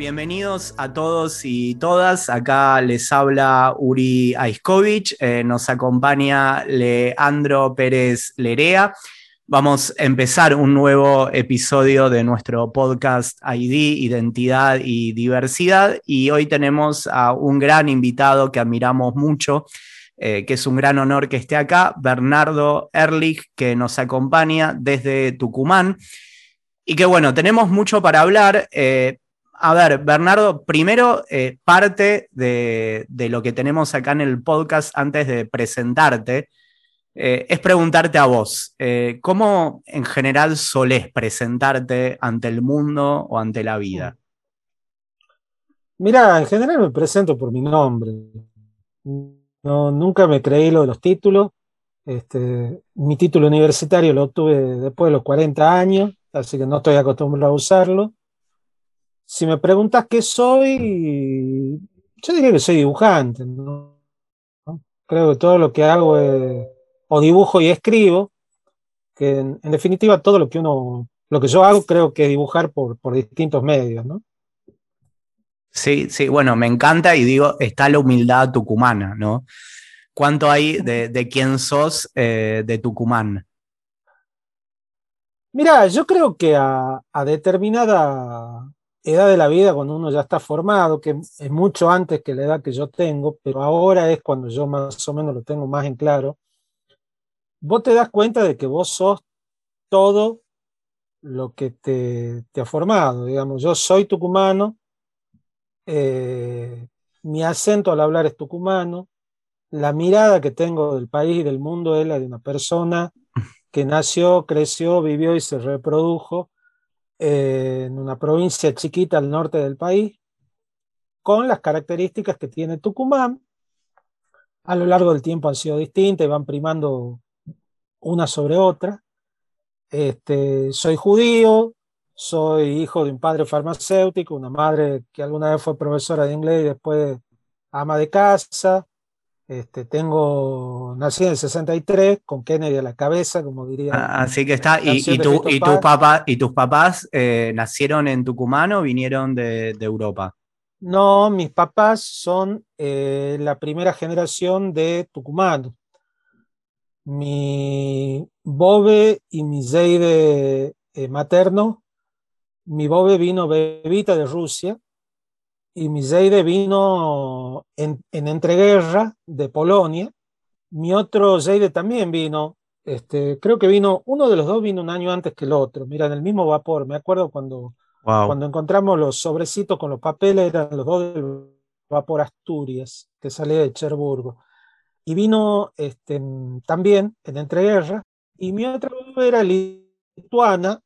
Bienvenidos a todos y todas. Acá les habla Uri Aiskovich. Eh, nos acompaña Leandro Pérez Lerea. Vamos a empezar un nuevo episodio de nuestro podcast ID, Identidad y Diversidad. Y hoy tenemos a un gran invitado que admiramos mucho, eh, que es un gran honor que esté acá, Bernardo Erlich, que nos acompaña desde Tucumán. Y que bueno, tenemos mucho para hablar. Eh, a ver, Bernardo, primero eh, parte de, lo que tenemos acá en el podcast antes de presentarte eh, es preguntarte a vos, eh, ¿cómo en general solés presentarte ante el mundo o ante la vida? Mira, en general me presento por mi nombre. No, nunca me creí lo de los títulos. Este, mi título universitario lo obtuve después de los 40 años, así que no estoy acostumbrado a usarlo. Si me preguntas qué soy, yo diría que soy dibujante. ¿no? Creo que todo lo que hago es o dibujo y escribo, que en, en, definitiva todo lo que uno, lo que yo hago creo que es dibujar por, por distintos medios, ¿no? Sí, sí, bueno, me encanta y digo, está la humildad tucumana, ¿no? ¿Cuánto hay de, de quién sos eh, de Tucumán? Mira, yo creo que a, a, determinada edad de la vida, cuando uno ya está formado, que es mucho antes que la edad que yo tengo, pero ahora es cuando yo más o menos lo tengo más en claro, vos te das cuenta de que vos sos todo lo que te, te ha formado. Digamos, yo soy tucumano, eh, mi acento al hablar es tucumano, la mirada que tengo del país y del mundo es la de una persona que nació, creció, vivió y se reprodujo en una provincia chiquita al norte del país, con las características que tiene Tucumán. A lo largo del tiempo han sido distintas y van primando una sobre otra. Este, soy judío, soy hijo de un padre farmacéutico, una madre que alguna vez fue profesora de inglés y después ama de casa. Este, tengo, nací en el 63 con Kennedy a la cabeza, como diría. Ah, así que está. ¿Y, y, tu, y, tu papá, ¿Y tus papás eh, nacieron en Tucumán o vinieron de, de Europa? No, mis papás son eh, la primera generación de tucumanos mi bobe y mi zeide eh, materno. Mi bobe vino bebita de Rusia y mi zeide vino en, en entreguerra de Polonia. Mi otro zeide también vino, este, creo que vino, uno de los dos vino un año antes que el otro, mira, en el mismo vapor. Me acuerdo cuando, wow. cuando encontramos los sobrecitos con los papeles, eran los dos del vapor Asturias, que salía de Cherburgo y vino este, también en entreguerra, y mi otra era lituana,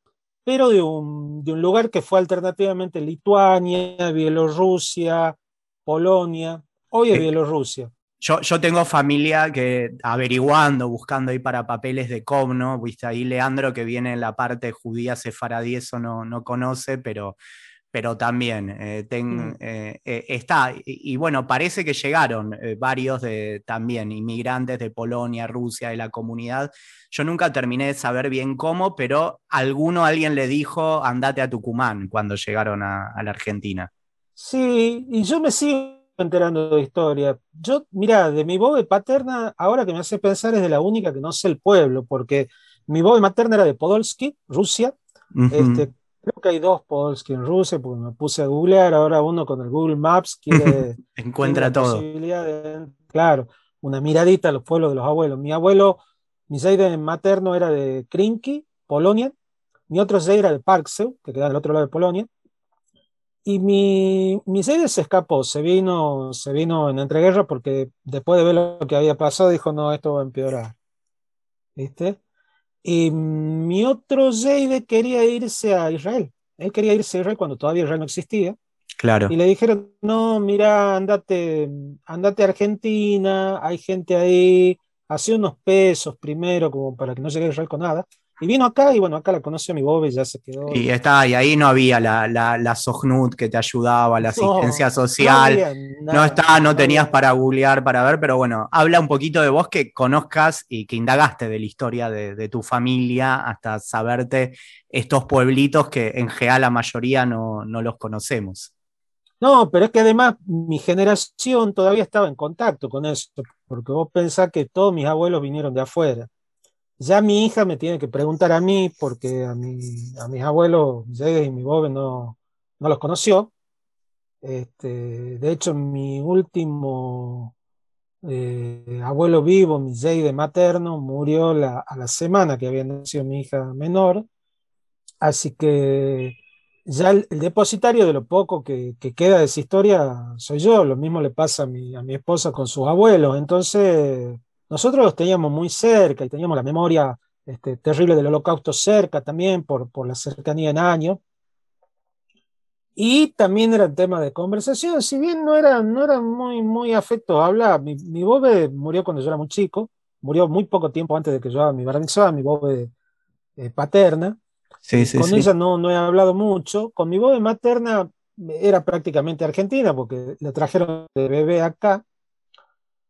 pero de un, de un lugar que fue alternativamente Lituania, Bielorrusia, Polonia, hoy es Bielorrusia. Yo, yo, tengo familia que averiguando, buscando ahí para papeles de Comno, viste ahí Leandro que viene en la parte judía sefaradí, eso no, no conoce, pero pero también eh, ten, mm. eh, eh, está. Y, y, bueno, parece que llegaron eh, varios de, también inmigrantes de Polonia, Rusia, de la comunidad. Yo nunca terminé de saber bien cómo, pero alguno, alguien le dijo, andate a Tucumán cuando llegaron a, a la Argentina. Sí, y yo me sigo enterando de historia. Yo, mira, de mi bobe paterna, ahora que me hace pensar, es de la única que no sé el pueblo, porque mi bobe materna era de Podolsky, Rusia. Uh -huh. este, Creo que hay dos Polski en Rusia, porque me puse a googlear, ahora uno con el Google Maps quiere... Encuentra todo. De, claro, una miradita a los pueblos de los abuelos. Mi abuelo, mi seide materno era de Krinki, Polonia, mi otro seide era de Parkseu, que queda del otro lado de Polonia, y mi, mi seide se escapó, se vino, se vino en entreguerra porque después de ver lo que había pasado dijo, no, esto va a empeorar. ¿Viste? Y mi otro Zeide quería irse a Israel. Él quería irse a Israel cuando todavía Israel no existía. Claro. Y le dijeron, no, mira, andate, andate a Argentina, hay gente ahí, hace unos pesos primero, como para que no llegue a con nada. Y vino acá y bueno, acá la conoció mi Bob y ya se quedó. Y está, y ahí no había la, la, la Sognut que te ayudaba, la asistencia social. No, no está, no, tenías para googlear, para ver, pero bueno, habla un poquito de vos que conozcas y que indagaste de la historia de, de tu familia hasta saberte estos pueblitos que en general la mayoría no, no los conocemos. No, pero es que además mi generación todavía estaba en contacto con eso, porque vos pensás que todos mis abuelos vinieron de afuera. Ya mi hija me tiene que preguntar a mí, porque a, mi, a mis abuelos, Jade y mi Bobe, no, no los conoció. Este, de hecho, mi último eh, abuelo vivo, mi de materno, murió a la semana que había nacido mi hija menor. Así que ya el, depositario de lo poco que, que, queda de esa historia soy yo. Lo mismo le pasa a mi, a mi esposa con sus abuelos. Entonces, nosotros los teníamos muy cerca y teníamos la memoria este, terrible del holocausto cerca también por, por la cercanía en años. Y también era el tema de conversación, si bien no era, no era muy, muy afecto habla, mi, mi bobe murió cuando yo era muy chico, murió muy poco tiempo antes de que yo haga mi barnizoa, mi bobe eh, paterna. Sí, sí, con sí. ella no, no he hablado mucho. Con mi bobe materna era prácticamente argentina porque la trajeron de bebé acá.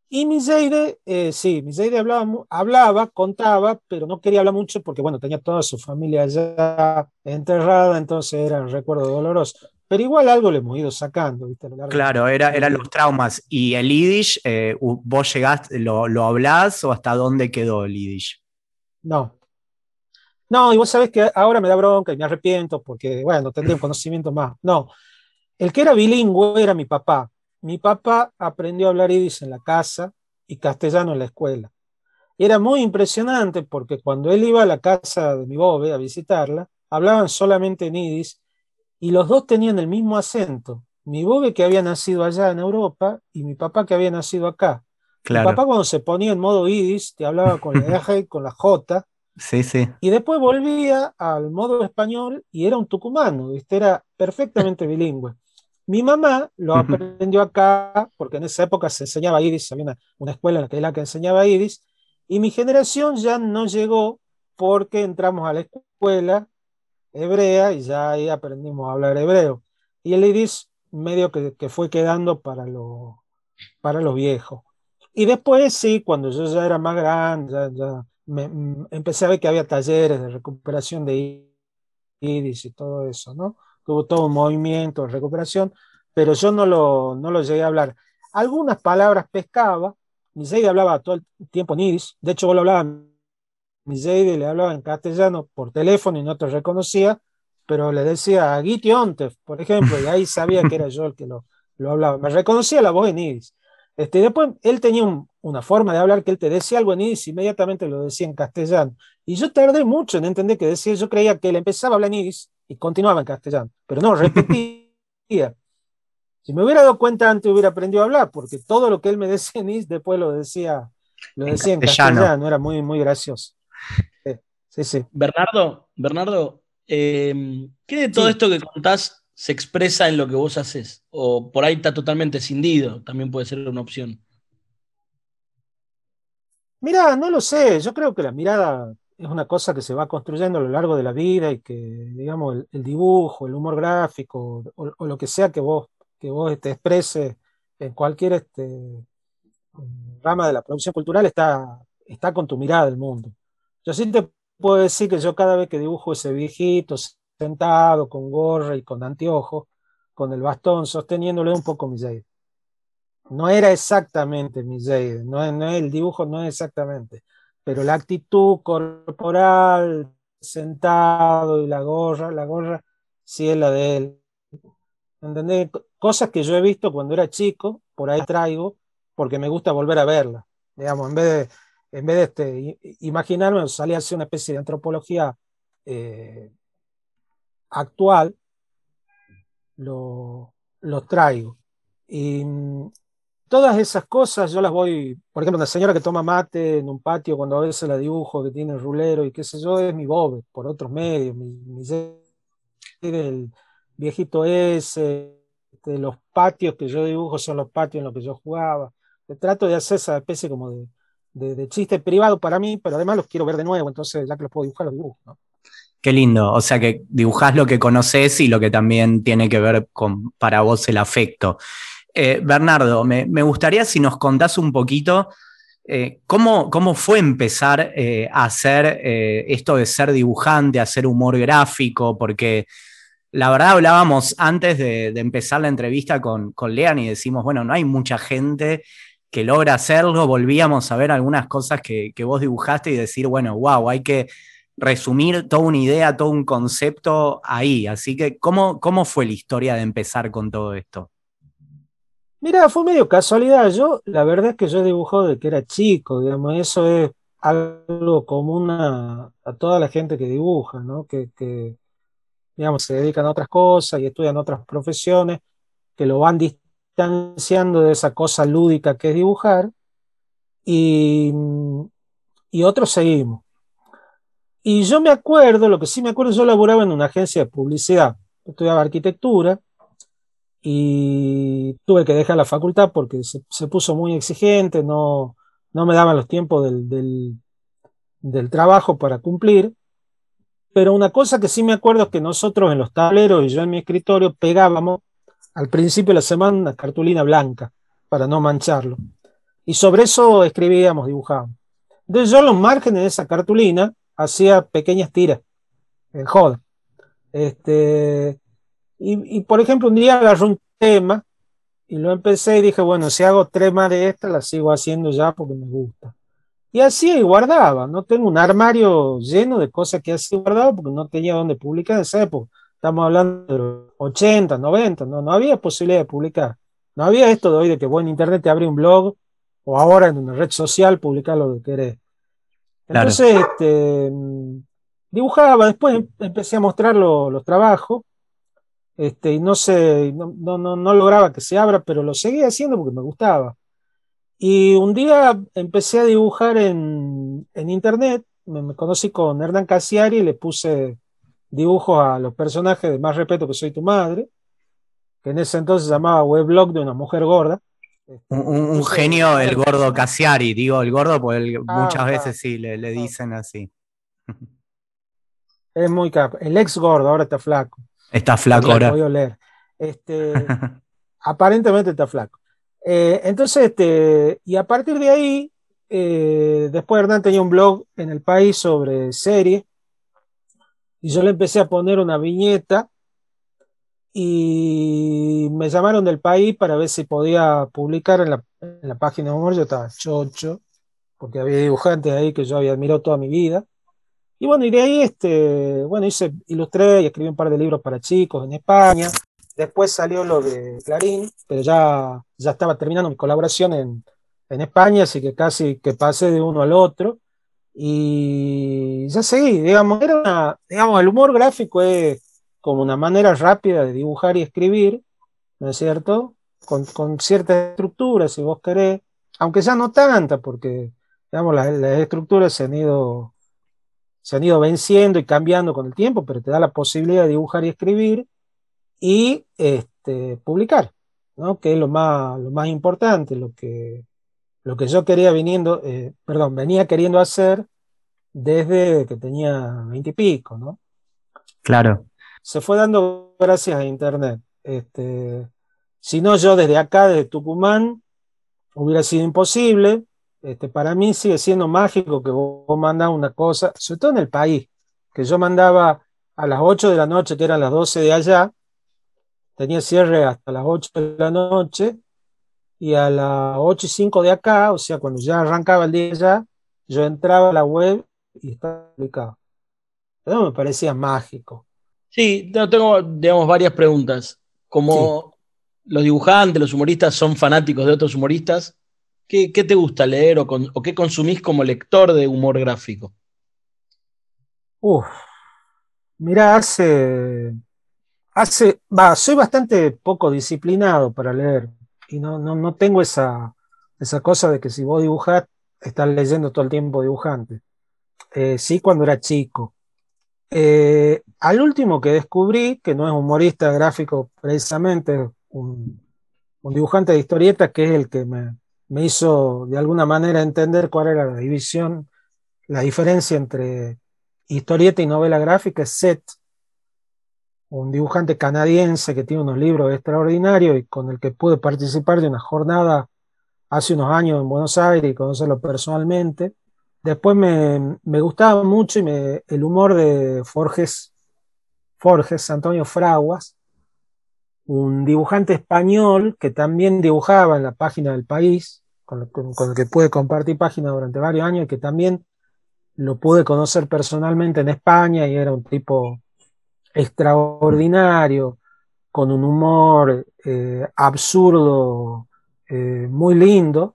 Y Miseire, eh, sí, Miseire hablaba, hablaba, contaba, pero no quería hablar mucho porque, bueno, tenía toda su familia allá enterrada, entonces era un recuerdo doloroso. Pero igual algo le hemos ido sacando, ¿viste? Claro, era, eran los traumas. ¿Y el Yiddish, eh, vos llegaste, lo, lo hablás o hasta dónde quedó el Yiddish? No. No, y vos sabés que ahora me da bronca y me arrepiento porque, bueno, tendría un conocimiento más. No, el que era bilingüe era mi papá. Mi papá aprendió a hablar yiddish en la casa y castellano en la escuela. Y era muy impresionante porque cuando él iba a la casa de mi bobe a visitarla, hablaban solamente en yiddish y los dos tenían el mismo acento. Mi bobe que había nacido allá en Europa y mi papá que había nacido acá. Claro. Mi papá cuando se ponía en modo yiddish te hablaba con la y con la J. Sí, sí. Y después volvía al modo español y era un tucumano, ¿viste? era perfectamente bilingüe. Mi mamá lo aprendió acá, porque en esa época se enseñaba Iris, había una, una escuela en la que, la que enseñaba Iris, y mi generación ya no llegó porque entramos a la escuela hebrea y ya ahí aprendimos a hablar hebreo. Y el Iris medio que, que fue quedando para lo, para los viejos. Y después sí, cuando yo ya era más grande, ya, ya me, mm, empecé a ver que había talleres de recuperación de Iris y todo eso, ¿no? Tuvo todo un movimiento de recuperación, pero yo no lo, no lo llegué a hablar. Algunas palabras pescaba, Miseide hablaba todo el tiempo en Iris, de hecho vos lo hablabas, Miseide le hablaba en castellano por teléfono y no te reconocía, pero le decía Giti Ontef, por ejemplo, y ahí sabía que era yo el que lo, lo hablaba. Me reconocía la voz en Iris. Este, después él tenía un, una forma de hablar que él te decía algo en Iris, inmediatamente lo decía en castellano. Y yo tardé mucho en entender que decía, yo creía que él empezaba a hablar en Iris y continuaba en castellano, pero no, repetía. Si me hubiera dado cuenta antes hubiera aprendido a hablar, porque todo lo que él me decía en Iris después lo decía, lo En decía en castellano. castellano, era muy, muy gracioso. Sí, sí, sí. Bernardo, Bernardo, eh, ¿qué de todo Sí. esto que contás se expresa en lo que vos haces? O por ahí está totalmente escindido, también puede ser una opción. Mira, no lo sé, yo creo que la mirada es una cosa que se va construyendo a lo largo de la vida y que, digamos, el, dibujo, el humor gráfico o, lo que sea que vos, que vos te expreses en cualquier este, rama de la producción cultural está, está con tu mirada del mundo. Yo sí te puedo decir que yo cada vez que dibujo ese viejito sentado con gorra y con anteojos, con el bastón sosteniéndole un poco mi Jade. No era exactamente mi Jade, no, no el dibujo no es exactamente, pero la actitud corporal, sentado y la gorra, la gorra sí es la de él. ¿Entendés? Co- Cosas que yo he visto cuando era chico, por ahí traigo, porque me gusta volver a verlas. Digamos, en vez de, en vez de este, imaginarme, salir a hacer una especie de antropología eh, actual, lo, los traigo. Y todas esas cosas yo las voy, por ejemplo, una señora que toma mate en un patio cuando a veces la dibujo, que tiene rulero y qué sé yo, es mi bobe, por otros medios, mi, mi el viejito ese, este, los patios que yo dibujo son los patios en los que yo jugaba. Trato de hacer esa especie como de, de, chiste privado para mí, pero además los quiero ver de nuevo, entonces ya que los puedo dibujar, los dibujo. ¿no? Qué lindo, o sea que dibujás lo que conoces y lo que también tiene que ver con para vos el afecto. Eh, Bernardo, me, gustaría si nos contás un poquito eh, ¿cómo, ¿cómo, fue empezar eh, a hacer esto de ser dibujante, hacer humor gráfico? Porque la verdad hablábamos antes de, empezar la entrevista con, con, Lean y decimos, bueno, no hay mucha gente que logra hacerlo. Volvíamos a ver algunas cosas que, que vos dibujaste y decir, bueno, wow, hay que resumir toda una idea, todo un concepto ahí. Así que, ¿cómo, cómo fue la historia de empezar con todo esto? Mira, fue medio casualidad. Yo, la verdad es que yo dibujo de que era chico, digamos, eso es algo común a, toda la gente que dibuja, ¿no? Que, que, digamos, se dedican a otras cosas y estudian otras profesiones, que lo van distanciando de esa cosa lúdica que es dibujar, y, y otros seguimos. Y yo me acuerdo, lo que sí me acuerdo, yo laboraba en una agencia de publicidad, estudiaba arquitectura, y tuve que dejar la facultad porque se, puso muy exigente, no, no, me daban los tiempos del, del, trabajo para cumplir. Pero una cosa que sí me acuerdo es que nosotros en los tableros y yo en mi escritorio pegábamos al principio de la semana una cartulina blanca para no mancharlo. Y sobre eso escribíamos, dibujábamos. Entonces yo los márgenes de esa cartulina hacía pequeñas tiras, en joda. Este, y, por ejemplo, un día agarré un tema y lo empecé y dije, bueno, si hago tres más de esta, la sigo haciendo ya porque me gusta. Y así y guardaba, no tengo un armario lleno de cosas que así guardaba porque no tenía dónde publicar en esa época. Estamos hablando de los 80, 90, no, no había posibilidad de publicar. No había esto de hoy de que bueno, en internet te abre un blog o ahora en una red social publicar lo que querés. Entonces, este, mm, dibujaba, después empecé a mostrar los trabajos este, y no, sé, no, no, no, lograba que se abra, pero lo seguía haciendo porque me gustaba. Y un día empecé a dibujar en, en internet, me, conocí con Hernán Casiari y le puse dibujos a los personajes de Más Respeto que Soy Tu Madre, que en ese entonces se llamaba Weblog de una mujer gorda. Este, un, genio, el gordo Casiari, digo el gordo, porque ah, muchas veces sí le, le dicen así. Es muy capo. El ex gordo, ahora está flaco. Está flaco ahora. Voy a. Este, aparentemente está flaco. Eh, entonces, este, y a partir de ahí, eh, después Hernán tenía un blog en el país sobre series, y yo le empecé a poner una viñeta, y me llamaron del país para ver si podía publicar en la, página de humor. Yo estaba chocho, porque había dibujantes ahí que yo había admirado toda mi vida. Y bueno, y de ahí, este, bueno, hice, ilustré y escribí un par de libros para chicos en España. Después salió lo de Clarín, pero ya, ya estaba terminando mi colaboración en, en España, así que casi que pasé de uno al otro. Y ya seguí, digamos, era una, digamos, el humor gráfico es como una manera rápida de dibujar y escribir, ¿no es cierto? Con, con cierta estructura, si vos querés, aunque ya no tanta, porque, digamos, las, las estructuras se han ido se han ido venciendo y cambiando con el tiempo, pero te da la posibilidad de dibujar y escribir y este, publicar, ¿no? que es lo más, lo más importante, lo que, lo que yo quería viniendo, eh, perdón, venía queriendo hacer desde que tenía veintipico, ¿no? Claro. Se fue dando gracias a Internet. Este, si no, yo desde acá, desde Tucumán, hubiera sido imposible, este, para mí sigue siendo mágico que vos mandas una cosa, sobre todo en el país, que yo mandaba a las 8 de la noche, que eran las 12 de allá, tenía cierre hasta las 8 de la noche, y a las 8 y 5 de acá, o sea, cuando ya arrancaba el día allá, yo entraba a la web y estaba publicado. Eso me parecía mágico. Sí, tengo, digamos, varias preguntas. Como los dibujantes, los humoristas son fanáticos de otros humoristas, ¿Qué, te gusta leer o, qué consumís como lector de humor gráfico? Uf, mira, hace, hace, soy bastante poco disciplinado para leer y no, no, tengo esa, esa cosa de que si vos dibujás, estás leyendo todo el tiempo dibujante. Eh, sí, cuando era chico. Eh, al último que descubrí, que no es humorista gráfico precisamente, un, dibujante de historietas que es el que me, me, hizo de alguna manera entender cuál era la división, la diferencia entre historieta y novela gráfica, es Seth, un dibujante canadiense que tiene unos libros extraordinarios y con el que pude participar de una jornada hace unos años en Buenos Aires y conocerlo personalmente. Después me, me gustaba mucho y me, el humor de Forges, Forges, Antonio Fraguas, un dibujante español que también dibujaba en la página del país, con, el que pude compartir página durante varios años y que también lo pude conocer personalmente en España y era un tipo extraordinario, con un humor eh, absurdo, eh, muy lindo.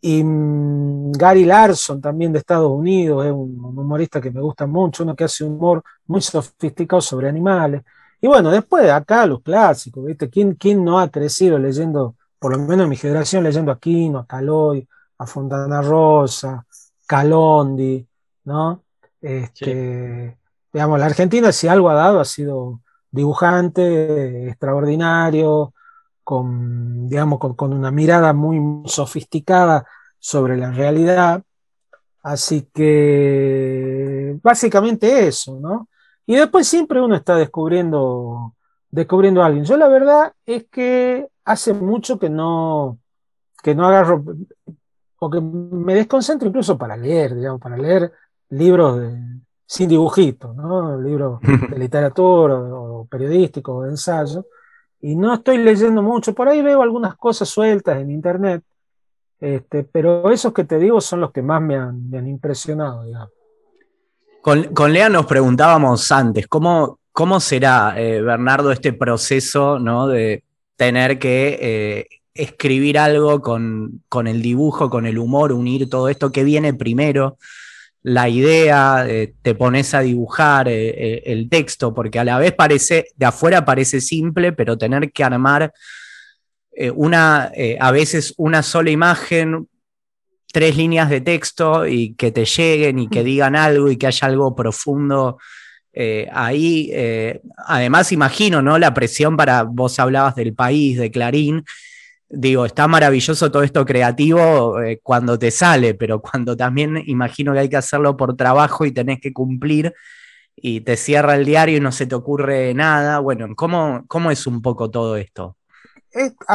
Y mm, Gary Larson, también de Estados Unidos, es un, humorista que me gusta mucho, uno que hace humor muy sofisticado sobre animales. Y bueno, después acá los clásicos, ¿viste? ¿Quién, quién no ha crecido leyendo, por lo menos en mi generación, leyendo a Quino, a Caloy, a Fontana Rosa, Calondi, ¿no? Este, Digamos, la Argentina si algo ha dado ha sido dibujante, extraordinario, con, digamos, con, una mirada muy sofisticada sobre la realidad. Así que básicamente eso, ¿no? Y después siempre uno está descubriendo, descubriendo a alguien. Yo la verdad es que hace mucho que no, que no agarro, porque me desconcentro incluso para leer, digamos, para leer libros de, sin dibujitos, ¿no? Libros de literatura o, periodísticos o de ensayo. Y no estoy leyendo mucho, por ahí veo algunas cosas sueltas en internet, este, pero esos que te digo son los que más me han, impresionado, digamos. Con, Lea nos preguntábamos antes, ¿cómo, cómo será, eh, Bernardo, este proceso ¿no? de tener que eh, escribir algo con, con, el dibujo, con el humor, unir todo esto? ¿Qué viene primero? la idea, eh, te pones a dibujar el texto, porque a la vez parece, de afuera parece simple, pero tener que armar una, a veces una sola imagen, tres líneas de texto y que te lleguen y que digan algo y que haya algo profundo. ahí, además, imagino, ¿no? La presión para, vos hablabas del país, de Clarín, digo, está maravilloso todo esto creativo eh, cuando te sale, pero cuando también imagino que hay que hacerlo por trabajo y tenés que cumplir y te cierra el diario y no se te ocurre nada. Bueno, ¿cómo, cómo es un poco todo esto?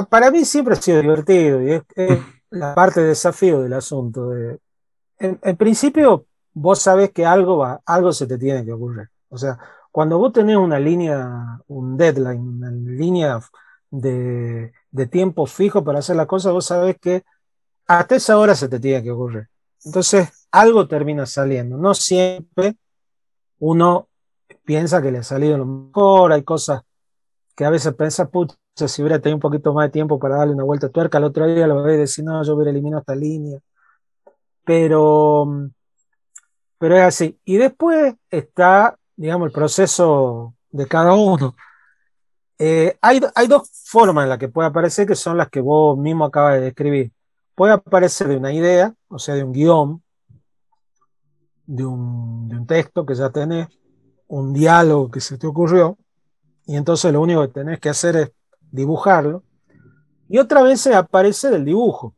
para mí siempre ha sido divertido y es, la parte de desafío del asunto. De, en, principio, vos sabés que algo, va, algo se te tiene que ocurrir. O sea, cuando vos tenés una línea, un deadline, una línea de, de tiempo fijo para hacer la cosa, vos sabés que hasta esa hora se te tiene que ocurrir. Entonces, algo termina saliendo. No siempre uno piensa que le ha salido lo mejor, hay cosas que a veces piensa, pucha, si hubiera tenido un poquito más de tiempo para darle una vuelta tuerca, al otro día lo voy a decir, no, yo hubiera eliminado esta línea. Pero, pero es así. Y después está, digamos, el proceso de cada uno. Eh, hay, dos formas en las que puede aparecer que son las que vos mismo acabas de describir. Puede aparecer de una idea, o sea, de un guion, de un, texto que ya tenés, un diálogo que se te ocurrió, y entonces lo único que tenés que hacer es dibujarlo. Y otra vez aparece del dibujo,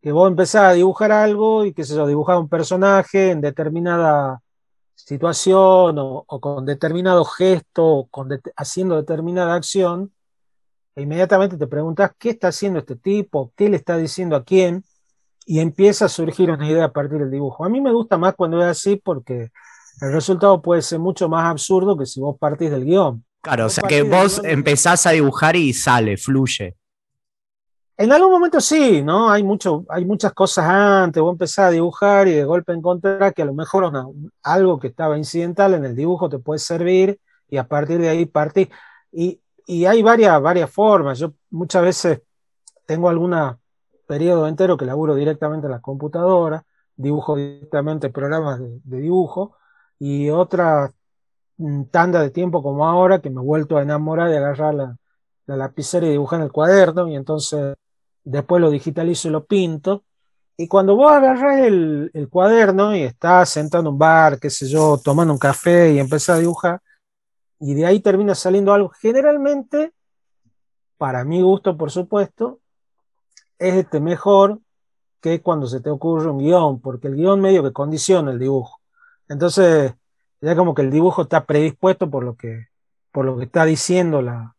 que vos empezás a dibujar algo y que se yo, dibujar un personaje en determinada situación o, con determinado gesto o con haciendo determinada acción, e inmediatamente te preguntas qué está haciendo este tipo, qué le está diciendo a quién, y empieza a surgir una idea a partir del dibujo. A mí me gusta más cuando es así porque el resultado puede ser mucho más absurdo que si vos partís del guion. Claro, o sea que vos empezás a dibujar y sale, fluye. En algún momento sí, ¿no? Hay, mucho, hay muchas cosas antes, vos empezás a dibujar y de golpe encontrás que a lo mejor algo que estaba incidental en el dibujo te puede servir y a partir de ahí partís. Y, hay varias, varias formas. Yo muchas veces tengo algún periodo entero que laburo directamente en la computadora, dibujo directamente programas de, dibujo y otra mm, tanda de tiempo como ahora que me he vuelto a enamorar de agarrar la, la lapicera y dibujar en el cuaderno y entonces después lo digitalizo y lo pinto. Y cuando vos agarras el, cuaderno y estás sentado en un bar, qué sé yo, tomando un café y empezás a dibujar, y de ahí termina saliendo algo, generalmente para mi gusto, por supuesto, es este mejor que cuando se te ocurre un guion, porque el guion medio que condiciona el dibujo. Entonces, ya como que el dibujo está predispuesto por lo que, por lo que está diciendo la,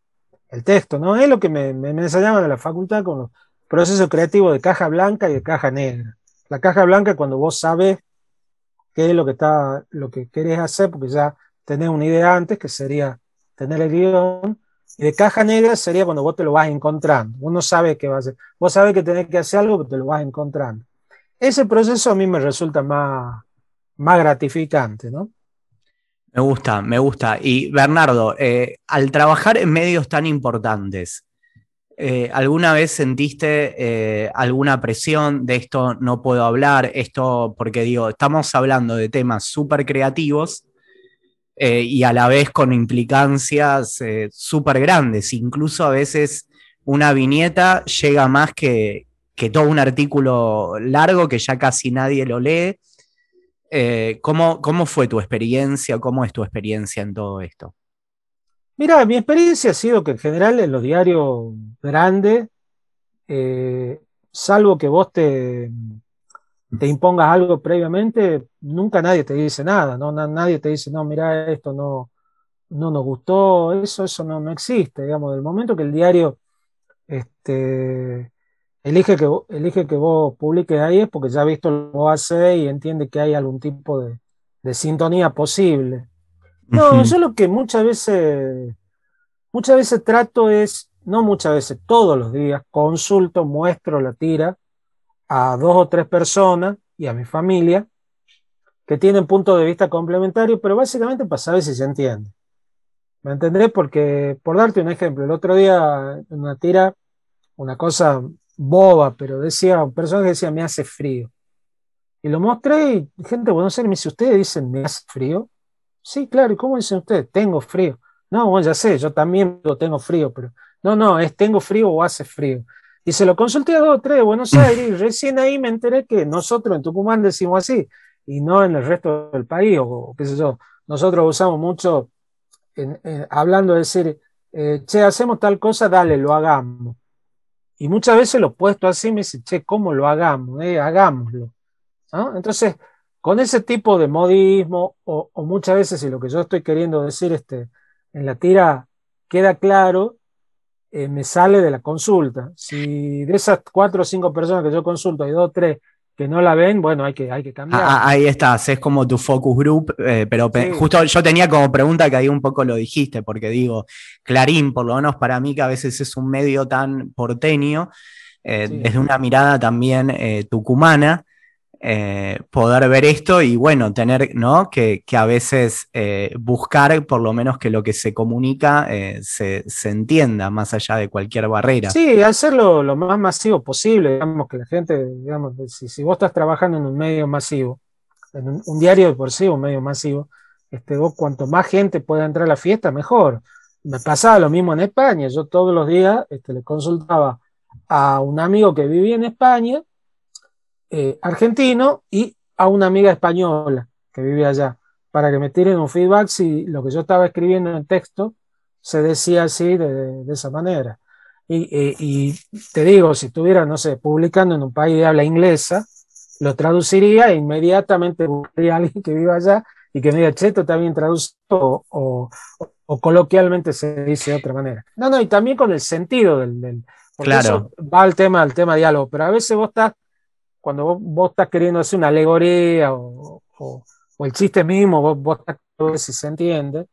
el texto, ¿no? Es lo que me, me, enseñaban en la facultad con los procesos creativos de caja blanca y de caja negra. La caja blanca cuando vos sabes qué es lo que está, lo que querés hacer, porque ya tenés una idea antes, que sería tener el guion, y de caja negra sería cuando vos te lo vas encontrando. Uno sabe qué va a hacer. Vos sabes que tenés que hacer algo, pero te lo vas encontrando. Ese proceso a mí me resulta más, más gratificante, ¿no? Me gusta, me gusta. Y Bernardo, eh, al trabajar en medios tan importantes, eh, ¿alguna vez sentiste eh, alguna presión de esto no puedo hablar? Esto, porque digo, estamos hablando de temas súper creativos y a la vez con implicancias súper grandes. Incluso a veces una viñeta llega más que, que todo un artículo largo que ya casi nadie lo lee eh, ¿cómo, fue tu experiencia? ¿Cómo es tu experiencia en todo esto? Mira, mi experiencia ha sido que en general en los diarios grandes, eh, salvo que vos te, te impongas algo previamente, nunca nadie te dice nada, ¿no? nadie te dice, no, mira, esto no, no nos gustó, eso, eso no, no existe, digamos, del momento que el diario este, elige que, elige que vos publiques ahí es porque ya ha visto lo que vos haces y entiende que hay algún tipo de, sintonía posible. No, yo lo que muchas veces, muchas veces trato es, no muchas veces, todos los días, consulto, muestro la tira a dos o tres personas y a mi familia que tienen puntos de vista complementarios, pero básicamente para saber si se entiende. ¿Me entendés? Porque, por darte un ejemplo, el otro día una tira, una cosa boba, pero decía, un personaje decía, me hace frío. Y lo mostré y gente bueno sé me dice, ¿ustedes dicen me hace frío? Sí, claro, ¿y cómo dicen ustedes? Tengo frío. No, bueno, ya sé, yo también tengo frío, pero no, no, es tengo frío o hace frío. Y se lo consulté a dos o tres de Buenos Aires y recién ahí me enteré que nosotros en Tucumán decimos así y no en el resto del país, o, qué sé yo. Nosotros usamos mucho, hablando de decir, eh, che, hacemos tal cosa, dale, lo hagamos. Y muchas veces lo puesto así, me dice, che, ¿cómo lo hagamos? Eh, hagámoslo. Entonces, con ese tipo de modismo, o, muchas veces, y lo que yo estoy queriendo decir este, en la tira queda claro, eh, me sale de la consulta. Si de esas cuatro o cinco personas que yo consulto hay dos o tres que no la ven, bueno, hay que, hay que cambiar. Ah, ahí estás, es como tu focus group, eh, pero justo yo tenía como pregunta que ahí un poco lo dijiste, porque digo, Clarín, por lo menos para mí que a veces es un medio tan porteño, eh, desde una mirada también eh, tucumana, eh, poder ver esto y bueno, tener, ¿no? Que, a veces eh, buscar por lo menos que lo que se comunica eh, se, entienda más allá de cualquier barrera. Sí, hacerlo lo más masivo posible, digamos que la gente, digamos, si, vos estás trabajando en un medio masivo, en un, diario de por sí, un medio masivo, este, vos cuanto más gente pueda entrar a la fiesta, mejor. Me pasaba lo mismo en España, yo todos los días este, le consultaba a un amigo que vivía en España, eh, argentino y a una amiga española que vive allá, para que me tiren un feedback si lo que yo estaba escribiendo en texto se decía así de, esa manera. Y, te digo, si estuviera, no sé, publicando en un país de habla inglesa, lo traduciría e inmediatamente buscaría a alguien que viva allá y que me diga, cheto, está bien traducido o, coloquialmente se dice de otra manera. No, no, y también con el sentido del... claro. va al tema, al tema diálogo, pero a veces vos estás cuando vos, estás queriendo hacer una alegoría o, el chiste mismo, vos, vos estás ver si se entiende.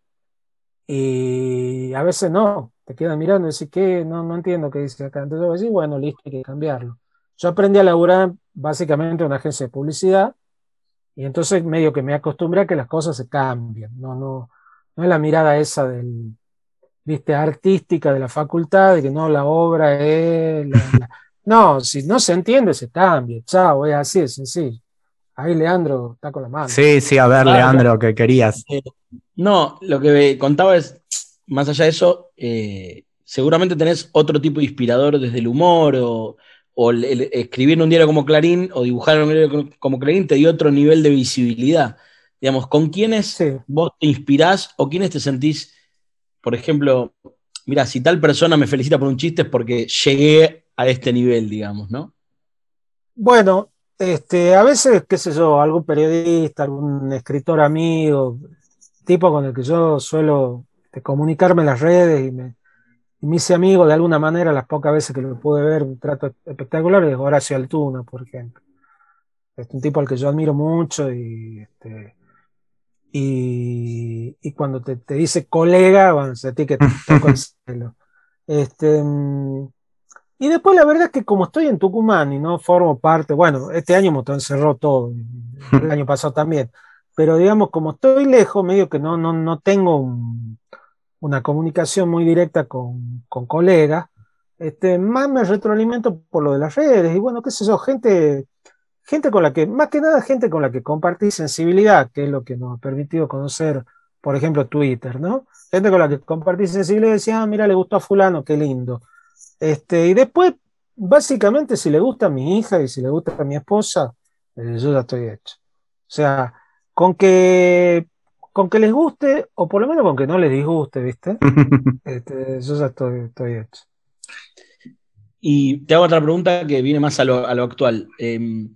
Y a veces no, te quedan mirando y decís, ¿qué? No, no entiendo qué dice acá. Entonces vos decís, bueno, listo, hay que cambiarlo. Yo aprendí a laburar básicamente en una agencia de publicidad y entonces medio que me acostumbré a que las cosas se cambien. No, no, no es la mirada esa del, viste, artística de la facultad, de que no, la obra es no, si no se entiende, se cambia. Chao, es así de sencillo. Ahí Leandro está con la mano. Sí, sí, a ver, Leandro, ¿qué querías? Eh, no, lo que contaba es, más allá de eso, eh, seguramente tenés otro tipo de inspirador desde el humor o, escribir en un diario como Clarín o dibujar en un diario como Clarín te dio otro nivel de visibilidad. Digamos, ¿con quiénes vos te inspirás o quiénes te sentís, por ejemplo, mira, si tal persona me felicita por un chiste es porque llegué a este nivel, digamos, ¿no? Bueno, este, a veces, qué sé yo, algún periodista, algún escritor amigo, tipo con el que yo suelo este, comunicarme en las redes y me, y me hice amigo de alguna manera las pocas veces que lo pude ver, un trato espectacular, es Horacio Altuna, por ejemplo. Es un tipo al que yo admiro mucho y, este, y, y cuando te, te, dice colega, bueno, a ti que te cielo. Este, mm, y después la verdad es que como estoy en Tucumán y no formo parte, bueno, este año me encerró todo, el año pasado también, pero digamos, como estoy lejos, medio que no, no, no tengo un, una comunicación muy directa con, con colegas, este, más me retroalimento por lo de las redes y bueno, qué sé yo, gente, gente con la que, más que nada gente con la que compartí sensibilidad, que es lo que nos ha permitido conocer, por ejemplo, Twitter, ¿no? Gente con la que compartí sensibilidad y decía, ah, mira, le gustó a fulano, qué lindo. Este, y después, básicamente, si le gusta a mi hija y si le gusta a mi esposa, eh, yo ya estoy hecho. O sea, con que con que les guste, o por lo menos con que no les disguste, ¿viste? este, yo ya estoy, estoy, hecho. Y te hago otra pregunta que viene más a lo, a lo actual. Eh,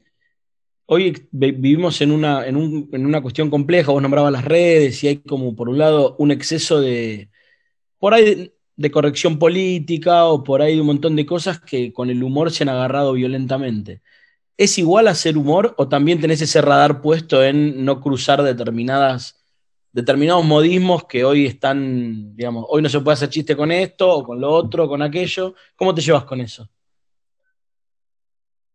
hoy vivimos en una, en, un, en una cuestión compleja, vos nombrabas las redes y hay como por un lado un exceso de, por ahí de corrección política o por ahí un montón de cosas que con el humor se han agarrado violentamente. ¿Es igual hacer humor o también tenés ese radar puesto en no cruzar determinadas determinados modismos que hoy están, digamos, hoy no se puede hacer chiste con esto o con lo otro, con aquello. ¿Cómo te llevas con eso?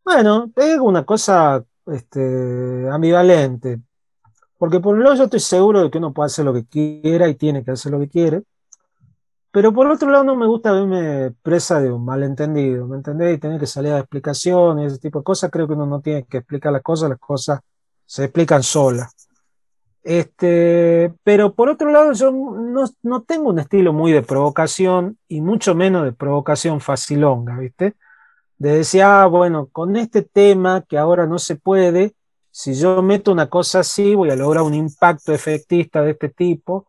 Bueno, es una cosa este, ambivalente, porque por un lado yo estoy seguro de que uno puede hacer lo que quiera y tiene que hacer lo que quiere, pero por otro lado no me gusta verme presa de un malentendido, ¿me entendés? Y tener que salir a explicaciones, ese tipo de cosas, creo que uno no tiene que explicar las cosas, las cosas se explican solas. Este, pero por otro lado, yo no, no, tengo un estilo muy de provocación y mucho menos de provocación facilonga, ¿viste? De decir, ah, bueno, con este tema que ahora no se puede, si yo meto una cosa así, voy a lograr un impacto efectista de este tipo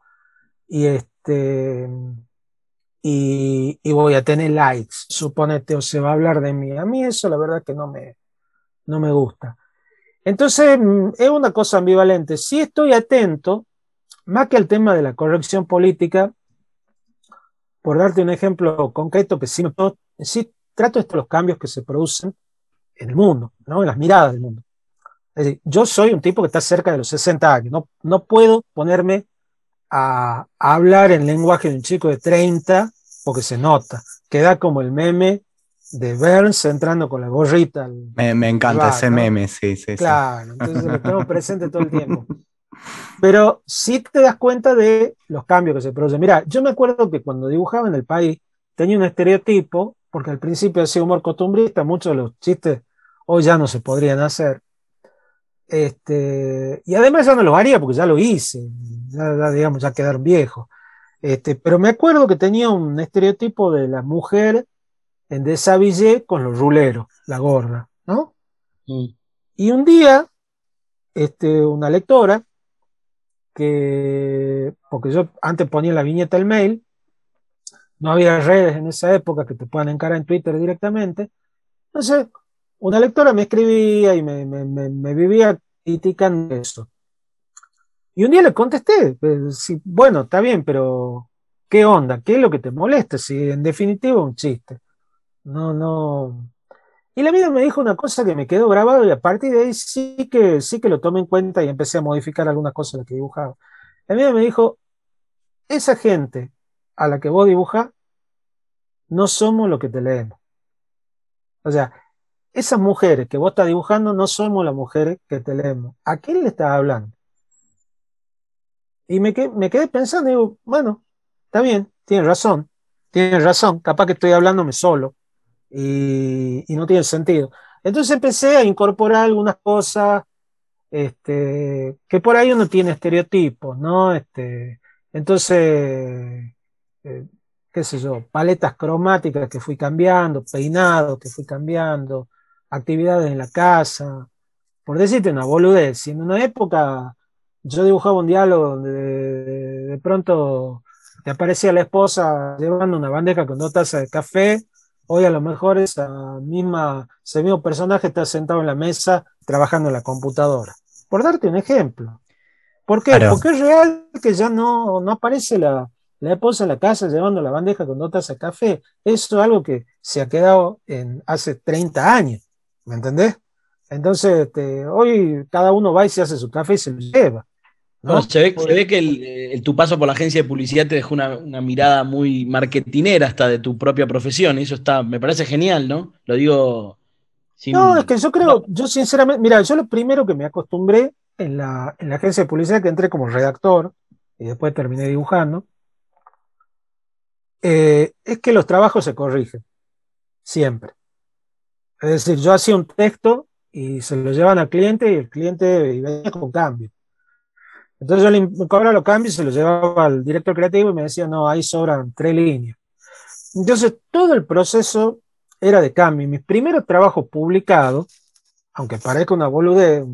y, este, y, y voy a tener likes, suponete, o se va a hablar de mí. A mí eso la verdad que no me, no me gusta. Entonces, mm, es una cosa ambivalente. Si estoy atento, más que al tema de la corrección política, por darte un ejemplo concreto, que sí, trato de los cambios que se producen en el mundo, ¿no? en las miradas del mundo. Es decir, yo soy un tipo que está cerca de los 60 años, no, no puedo ponerme a, a hablar en lenguaje de un chico de 30 porque se nota, queda como el meme de Burns entrando con la gorrita. me, me, encanta ese meme, sí, sí. Claro, entonces lo tengo presente todo el tiempo. Pero sí te das cuenta de los cambios que se producen. Mira, yo me acuerdo que cuando dibujaba en el país tenía un estereotipo, porque al principio hacía humor costumbrista, muchos de los chistes hoy ya no se podrían hacer. Este, y además ya no lo haría porque ya lo hice, ya, digamos, ya quedaron viejos. Este, pero me acuerdo que tenía un estereotipo de la mujer en Desavillé con los ruleros, la gorda, ¿no? Mm. Y un día, este, una lectora, que, porque yo antes ponía la viñeta del mail, no había redes en esa época que te puedan encarar en Twitter directamente, entonces una lectora me escribía y me, me, me, vivía criticando eso. Y un día le contesté, pues, bueno, está bien, pero ¿qué onda? ¿Qué es lo que te molesta? Si en definitiva un chiste. No, no. Y la vida me dijo una cosa que me quedó grabado y a partir de ahí sí que, sí que lo tomé en cuenta y empecé a modificar algunas cosas de que dibujaba. La vida me dijo, esa gente a la que vos dibujas no somos lo que te leemos. O sea, esas mujeres que vos estás dibujando no somos las mujeres que te leemos. ¿A quién le estás hablando? Y me me quedé pensando, digo, bueno, está bien, tienes razón, tienes razón, capaz que estoy hablándome solo y, no tiene sentido. Entonces empecé a incorporar algunas cosas este, que por ahí uno tiene estereotipos, ¿no? Este, entonces, eh, qué sé yo, paletas cromáticas que fui cambiando, peinados que fui cambiando, actividades en la casa, por decirte una boludez. En una época yo dibujaba un diálogo donde de, pronto te aparecía la esposa llevando una bandeja con dos tazas de café, hoy a lo mejor esa misma, ese mismo personaje está sentado en la mesa trabajando en la computadora. Por darte un ejemplo. ¿Por qué? Porque es real que ya no, no aparece la, la esposa en la casa llevando la bandeja con dos tazas de café. Eso es algo que se ha quedado en hace 30 años. ¿Me entendés? Entonces, este, hoy cada uno va y se hace su café y se lo lleva. ¿No? se, ve, que el, tu paso por la agencia de publicidad te dejó una, mirada muy marketinera hasta de tu propia profesión. Y eso está, me parece genial, ¿no? Lo digo. No, es que yo creo, yo sinceramente, mira, yo lo primero que me acostumbré en la, en la agencia de publicidad, que entré como redactor y después terminé dibujando, eh, es que los trabajos se corrigen, siempre. Es decir, yo hacía un texto y se lo llevan al cliente y el cliente venía con cambio. Entonces yo le cobraba los cambios, se lo llevaba al director creativo y me decía, no, ahí sobran tres líneas. Entonces todo el proceso era de cambio. Mis primeros trabajos publicados, aunque parezca una boludez,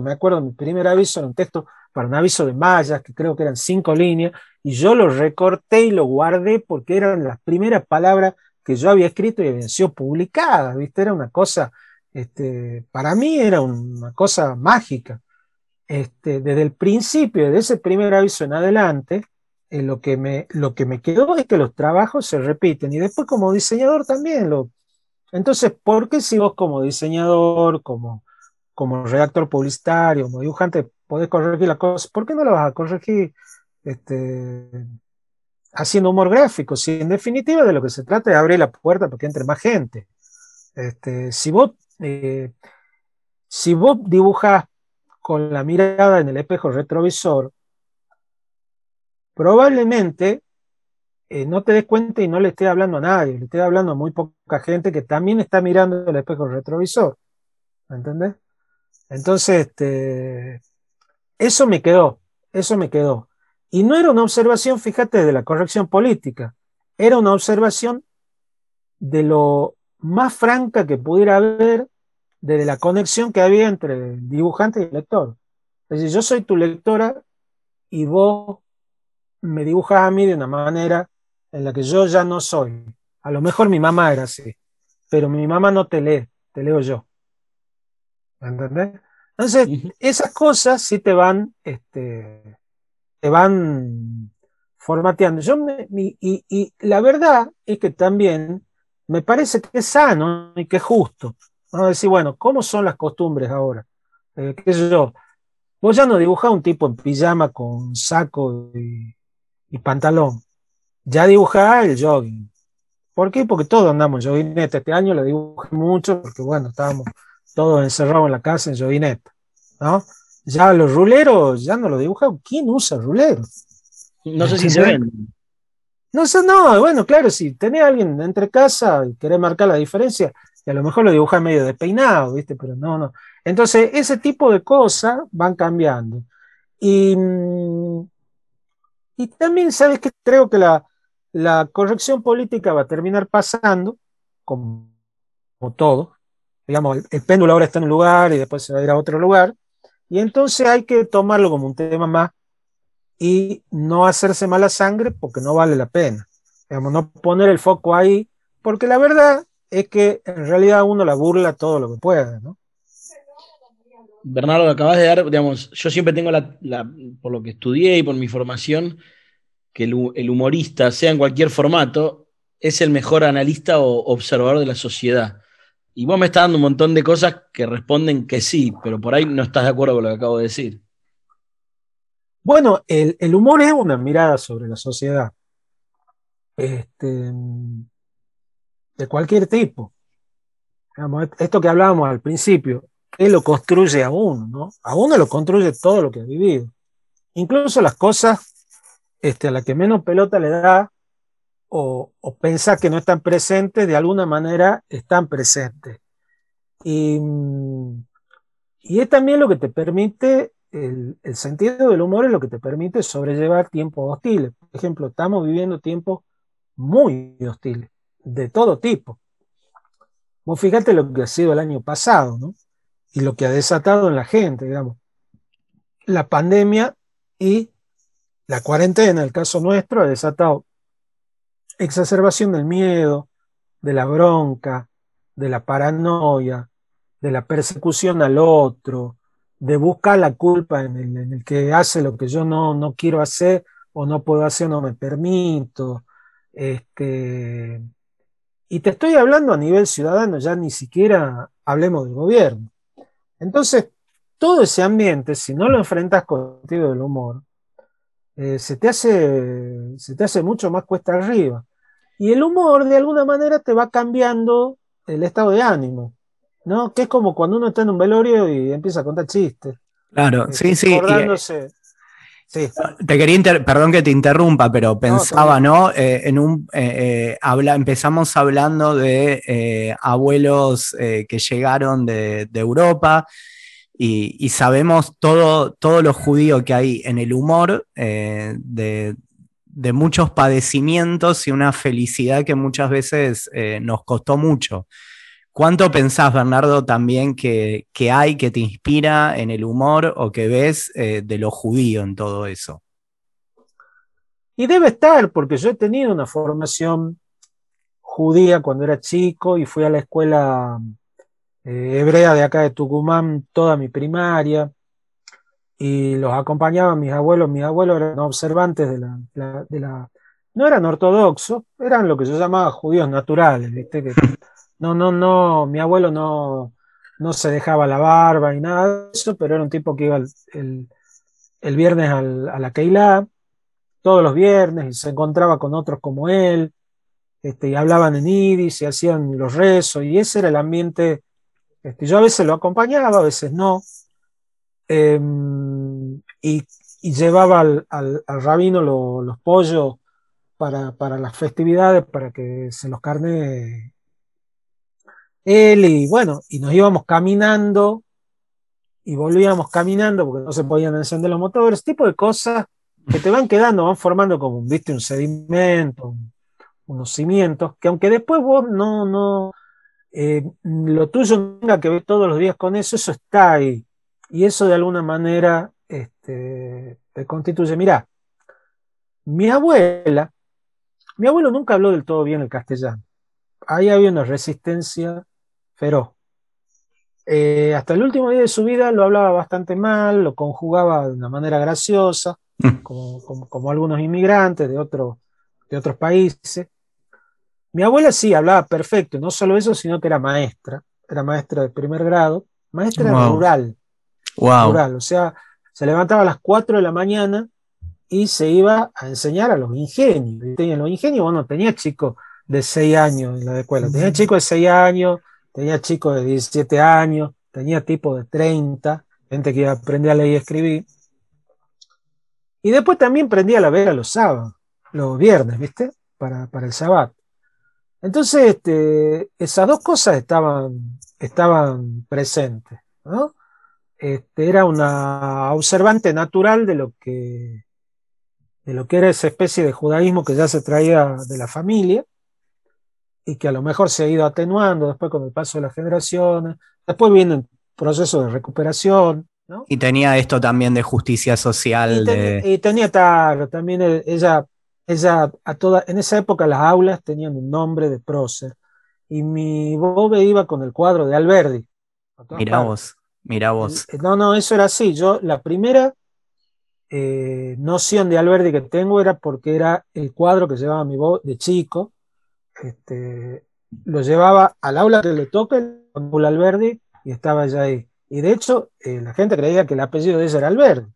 me acuerdo, mi primer aviso era un texto para un aviso de mallas, que creo que eran cinco líneas, y yo lo recorté y lo guardé porque eran las primeras palabras que yo había escrito y habían sido publicadas, ¿viste? Era una cosa, este, para mí era una cosa mágica. Este, desde el principio, de ese primer aviso en adelante, eh, lo, que me, lo que me quedó es que los trabajos se repiten y después como diseñador también. Entonces, ¿por qué si vos como diseñador, como, como redactor publicitario, como dibujante, podés corregir las cosas, ¿por qué no lo vas a corregir este, haciendo humor gráfico, si en definitiva de lo que se trata es abrir la puerta para que entre más gente. Este, si, vos, eh, si vos dibujas con la mirada en el espejo retrovisor, probablemente eh, no te des cuenta y no le esté hablando a nadie, le esté hablando a muy poca gente que también está mirando el espejo retrovisor. ¿Me entendés? Entonces, este, eso me quedó, eso me quedó. Y no era una observación, fíjate, de la corrección política, era una observación de lo más franca que pudiera haber de la conexión que había entre el dibujante y el lector. Es decir, yo soy tu lectora y vos me dibujas a mí de una manera en la que yo ya no soy. A lo mejor mi mamá era así, pero mi mamá no te lee, te leo yo. ¿Me entendés? Entonces, esas cosas sí te van, este, te van formateando. Yo y, la verdad es que también me parece que es sano y que es justo. Vamos a decir, bueno, ¿cómo son las costumbres ahora? Eh, ¿Qué sé yo? Vos ya no dibujás un tipo en pijama con saco y, pantalón. Ya dibujás el jogging. ¿Por qué? Porque todos andamos en joguineta. Este año lo dibujé mucho porque, bueno, estábamos todos encerrados en la casa en joguineta. ¿no? Ya los ruleros ya no lo dibujan. ¿Quién usa ruleros? No sé si se ven. No sé, no, bueno, claro, si tenés a alguien entre casa y querés marcar la diferencia, y a lo mejor lo dibuja medio despeinado, ¿viste? Pero no, no. Entonces, ese tipo de cosas van cambiando. Y, mm, y también, ¿sabes que Creo que la, la corrección política va a terminar pasando, como, todo. Digamos, el péndulo ahora está en un lugar y después se va a ir a otro lugar. Y entonces hay que tomarlo como un tema más y no hacerse mala sangre porque no vale la pena. Digamos, no poner el foco ahí, porque la verdad es que en realidad uno la burla todo lo que pueda, ¿no? Bernardo, acabas de dar, digamos, yo siempre tengo la, por lo que estudié y por mi formación, que el, humorista, sea en cualquier formato, es el mejor analista o observador de la sociedad. Y vos me estás dando un montón de cosas que responden que sí, pero por ahí no estás de acuerdo con lo que acabo de decir. Bueno, el, humor es una mirada sobre la sociedad. Este, de cualquier tipo. esto que hablábamos al principio, él lo construye a uno, ¿no? A uno lo construye todo lo que ha vivido. Incluso las cosas este, a las que menos pelota le da o, o que no están presentes, de alguna manera están presentes. Y, y es también lo que te permite, el, sentido del humor es lo que te permite sobrellevar tiempos hostiles. Por ejemplo, estamos viviendo tiempos muy hostiles, de todo tipo. Vos fíjate lo que ha sido el año pasado, ¿no? Y lo que ha desatado en la gente, digamos. La pandemia y la cuarentena, el caso nuestro, ha desatado exacerbación del miedo, de la bronca, de la paranoia, de la persecución al otro, de buscar la culpa en el, que hace lo que yo no, no, quiero hacer o no puedo hacer no me permito. Este, y te estoy hablando a nivel ciudadano, ya ni siquiera hablemos del gobierno. Entonces, todo ese ambiente, si no lo enfrentas contigo del humor, eh, se, te hace, se te hace mucho más cuesta arriba. Y el humor, de alguna manera, te va cambiando el estado de ánimo, ¿no? Que es como cuando uno está en un velorio y empieza a contar chistes. Claro, sí, sí. Sí. Te quería, perdón que te interrumpa, pero pensaba, ¿no? Eh, en un, eh, habla, empezamos hablando de abuelos que llegaron de, de Europa y, sabemos todo, todo lo judío que hay en el humor, eh, de, muchos padecimientos y una felicidad que muchas veces eh, nos costó mucho. ¿Cuánto pensás, Bernardo, también que, hay que te inspira en el humor o que ves eh, de lo judío en todo eso? Y debe estar, porque yo he tenido una formación judía cuando era chico y fui a la escuela eh, hebrea de acá de Tucumán toda mi primaria y los acompañaban mis abuelos. Mis abuelos eran observantes de la, de la no eran ortodoxos, eran lo que yo llamaba judíos naturales, ¿viste? Que no, no, no, mi abuelo no, no se dejaba la barba y nada de eso, pero era un tipo que iba el, el, viernes al, a la Keilah, todos los viernes, y se encontraba con otros como él, este, y hablaban en iris y hacían los rezos, y ese era el ambiente este, yo a veces lo acompañaba, a veces no. Em, y, llevaba al, rabino los pollos para, las festividades, para que se los carne él y bueno, y nos íbamos caminando y volvíamos caminando porque no se podían encender los motores, tipo de cosas que te van quedando, van formando como, viste, un sedimento, unos cimientos, que aunque después vos no, no, eh, lo tuyo tenga que ver todos los días con eso, eso está ahí. Y eso de alguna manera este, te constituye. Mirá, mi abuela, mi abuelo nunca habló del todo bien el castellano. Ahí había una resistencia feroz. Eh, hasta el último día de su vida lo hablaba bastante mal, lo conjugaba de una manera graciosa, mm. como, algunos inmigrantes de, de otros países. Mi abuela sí hablaba perfecto, no solo eso, sino que era maestra, era maestra de primer grado, maestra rural. Rural, o sea, se levantaba a las 4 de la mañana y se iba a enseñar a los ingenios. Y los ingenios, bueno, tenía chicos de 6 años en la escuela, tenía chicos de 6 años, tenía chicos de 17 años, tenía tipo de 30, gente que iba a leer y escribir. Y después también prendía a la vera los sábados, los viernes, ¿viste? Para, para el sábado. Entonces, este, esas dos cosas estaban, estaban presentes. Este, era una observante natural de lo, que, de lo que era esa especie de judaísmo que ya se traía de la familia y que a lo mejor se ha ido atenuando después con el paso de las generaciones. Después viene proceso de recuperación. ¿no? Y tenía esto también de justicia social. Y, y tenía, claro, también ella ella, a toda, en esa época las aulas tenían un nombre de prócer y mi bobe iba con el cuadro de Alberdi. Mira vos, mira vos. Eh, no, no, eso era así. Yo, la primera eh, noción de Alberdi que tengo era porque era el cuadro que llevaba mi voz de chico. Este, lo llevaba al aula que le toca el Alberdi y estaba ya ahí. Y de hecho, eh, la gente creía que el apellido de ella era Alberdi,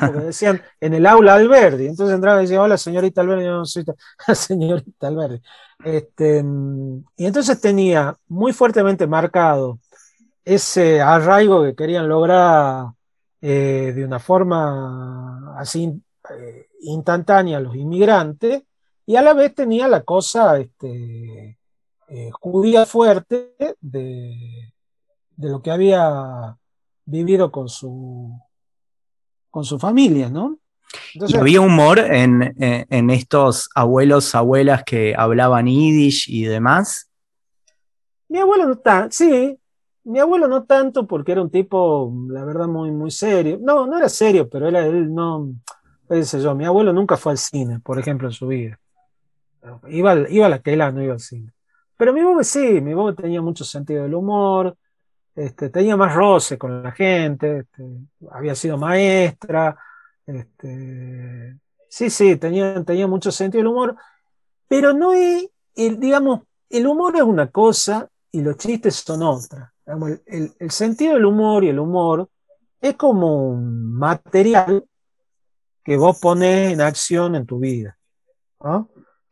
porque decían en el aula Alberdi. Entonces entraba y decía, hola señorita Alberdi, yo no soy la señorita Alberdi. Este, y entonces tenía muy fuertemente marcado ese arraigo que querían lograr eh, de una forma así eh, instantánea los inmigrantes, y a la vez tenía la cosa este, judía fuerte de de lo que había vivido con su, con su familia, ¿no? había humor en, estos abuelos, abuelas que hablaban yiddish y demás. Mi abuelo no está, sí, mi abuelo no tanto porque era un tipo, la verdad, muy, muy serio. No, no era serio, pero era, él no, yo, mi abuelo nunca fue al cine, por ejemplo, en su vida. Iba, iba a la tela, no iba al cine. Pero mi bobe sí, mi bobe tenía mucho sentido del humor, este, tenía más roce con la gente, este, había sido maestra, este, sí, sí, tenía, tenía mucho sentido del humor, pero no es, el, digamos, el humor es una cosa y los chistes son otra. El, el, sentido del humor y el humor es como un material que vos pones en acción en tu vida.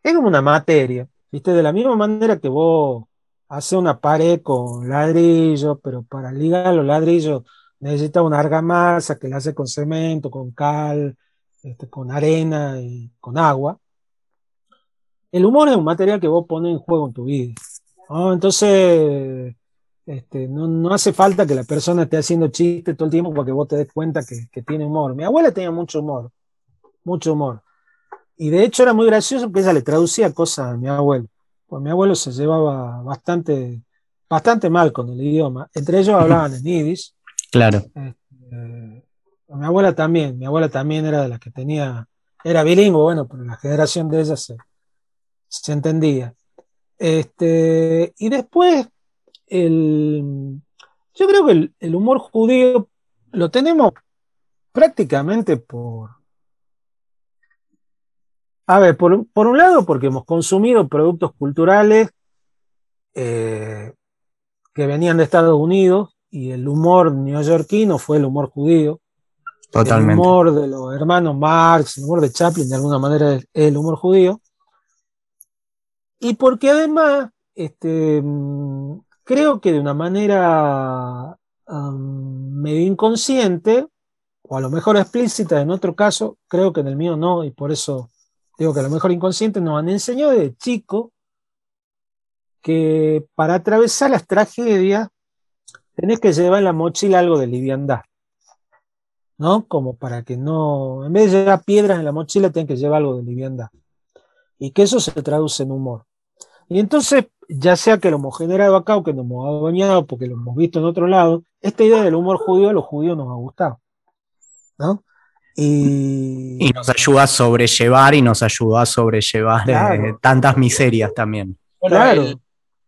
Es como una materia, ¿viste? De la misma manera que vos haces una pared con ladrillo, pero para ligar los ladrillos necesitas una argamasa que la hace con cemento, con cal, este, con arena y con agua. El humor es un material que vos pones en juego en tu vida. Entonces, este, no, hace falta que la persona esté haciendo chistes todo el tiempo para que vos te des cuenta que, tiene humor. Mi abuela tenía mucho humor, mucho humor. Y de hecho era muy gracioso porque ella le traducía cosas a mi abuelo. Pues mi abuelo se llevaba bastante, bastante mal con el idioma. Entre ellos hablaban en yiddish. Claro. Este, mi abuela también, mi abuela también era de las que tenía, era bilingüe, bueno, pero la generación de ella se, se entendía. Este, y después, el, yo creo que el, humor judío lo tenemos prácticamente por... A ver, por, un lado, porque hemos consumido productos culturales eh, que venían de Estados Unidos y el humor neoyorquino fue el humor judío. Totalmente. El humor de los hermanos Marx, el humor de Chaplin, de alguna manera es el humor judío. Y porque además, este, mm, creo que de una manera medio inconsciente, o a lo mejor explícita en otro caso, creo que en el mío no, y por eso digo que a lo mejor inconsciente nos han enseñado de chico que para atravesar las tragedias tenés que llevar en la mochila algo de liviandad. ¿No? Como para que no, en vez de llevar piedras en la mochila, tenés que llevar algo de liviandad y que eso se traduce en humor. Y entonces, ya sea que lo hemos generado acá o que nos hemos adueñado porque lo hemos visto en otro lado, esta idea del humor judío a los judíos nos ha gustado. ¿no? Y... nos ayuda a sobrellevar y nos ayuda a sobrellevar eh, tantas miserias también. claro.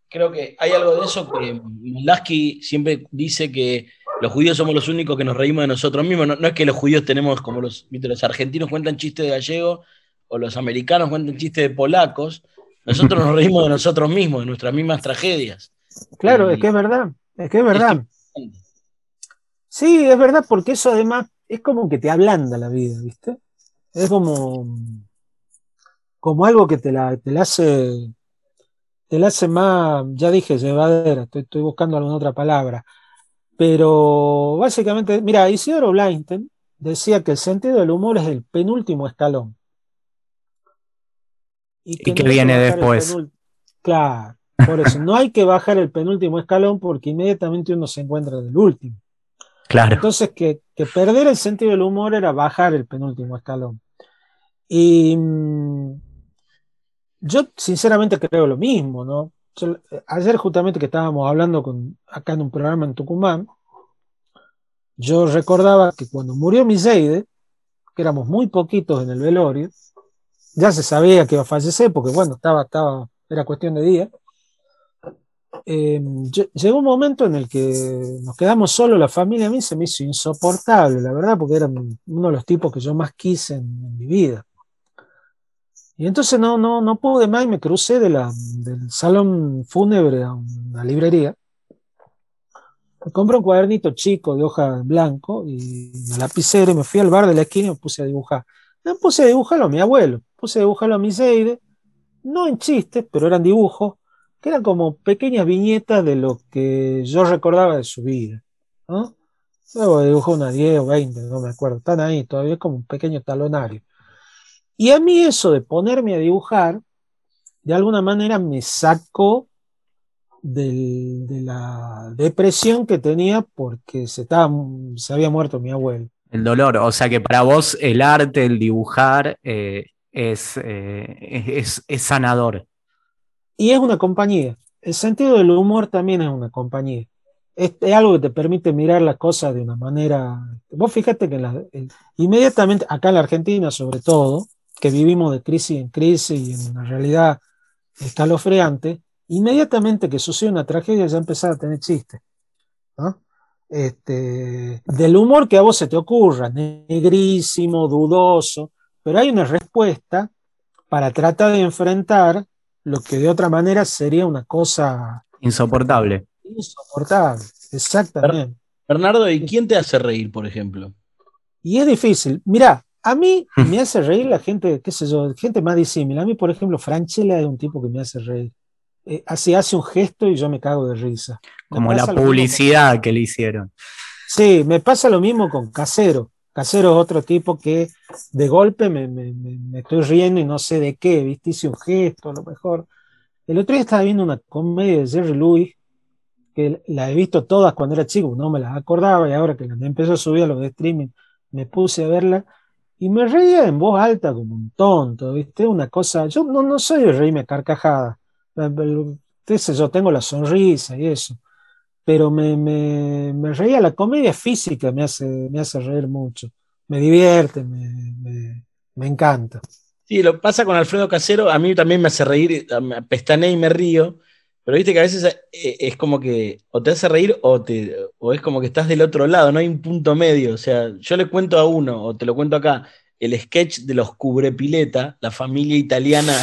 creo que hay algo de eso que Lasky siempre dice que los judíos somos los únicos que nos reímos de nosotros mismos. No, es que los judíos tenemos como los, los argentinos cuentan chistes de gallego o los americanos cuentan chistes de polacos, nosotros nos reímos de nosotros mismos, de nuestras mismas tragedias. Claro, es que es verdad, es que es verdad. sí, es verdad, porque eso además es como que te ablanda la vida, ¿viste? Es como, como algo que te la, te la hace, te la hace más, ya dije, llevadera, estoy, estoy buscando alguna otra palabra. Pero básicamente, mira, Isidoro Blainten decía que el sentido del humor es el penúltimo escalón. Y que, viene después. Claro, por eso no hay que bajar el penúltimo escalón porque inmediatamente uno se encuentra del último. Entonces, que, perder el sentido del humor era bajar el penúltimo escalón. Y mm, yo sinceramente creo lo mismo, ¿no? ayer justamente que estábamos hablando acá en un programa en Tucumán, yo recordaba que cuando murió Miseide, que éramos muy poquitos en el velorio, ya se sabía que iba a fallecer, porque bueno, estaba, estaba, era cuestión de día. Em, llegó un momento en el que nos quedamos solos, la familia a mí se me hizo insoportable, la verdad, porque era uno de los tipos que yo más quise en, mi vida. Y entonces no, no, no pude más y me crucé de la, del salón fúnebre a una librería. Me compré un cuadernito chico de hoja blanco y una lapicera y me fui al bar de la esquina y me puse a dibujar. Me puse a dibujarlo a mi abuelo puse a dibujarlo a Miseide, no en chistes, pero eran dibujos, que eran como pequeñas viñetas de lo que yo recordaba de su vida. ¿no? Luego dibujó unas 10 o 20, no me acuerdo, están ahí, todavía es como un pequeño talonario. Y a mí eso de ponerme a dibujar, de alguna manera me sacó de la depresión que tenía porque se, estaba, se había muerto mi abuelo. El dolor, o sea que para vos el arte, el dibujar, eh, eh, es, es, sanador. Y es una compañía. El sentido del humor también es una compañía. es, algo que te permite mirar las cosas de una manera. Vos fíjate que inmediatamente, acá en la Argentina sobre todo, que vivimos de crisis en crisis y en una realidad escalofriante, inmediatamente que sucede una tragedia ya empezar a tener chistes. Este, del humor que a vos se te ocurra, negrísimo, dudoso, pero hay una respuesta para tratar de enfrentar lo que de otra manera sería una cosa insoportable. Insoportable, exactamente. Bernardo, ¿y quién te hace reír, por ejemplo? Y es difícil. Mira, a mí me hace reír la gente, qué sé yo, gente más disímil. A mí, por ejemplo, Franchella es un tipo que me hace reír. Eh, así hace un gesto y yo me cago de risa. Como la publicidad que le hicieron. Sí, me pasa lo mismo con Casero. Casero es otro tipo que de golpe me, estoy riendo y no sé de qué, ¿viste? Hice un gesto, a lo mejor. El otro día estaba viendo una comedia de Jerry Lewis, que la he visto todas cuando era chico, no me las acordaba y ahora que empezó a subir a los de streaming, me puse a verla y me reía en voz alta como un tonto, ¿viste? Una cosa, yo no, no soy de reírme carcajada, yo tengo la sonrisa y eso, pero me, me, reía, la comedia física me hace, me hace reír mucho, me divierte, me, me, encanta. Sí, lo pasa con Alfredo Casero, a mí también me hace reír, me pestaneé y me río, pero viste que a veces eh, es como que o te hace reír o, te, o es como que estás del otro lado, no hay un punto medio. O sea, yo le cuento a uno, o te lo cuento acá, el sketch de los cubrepileta, la familia italiana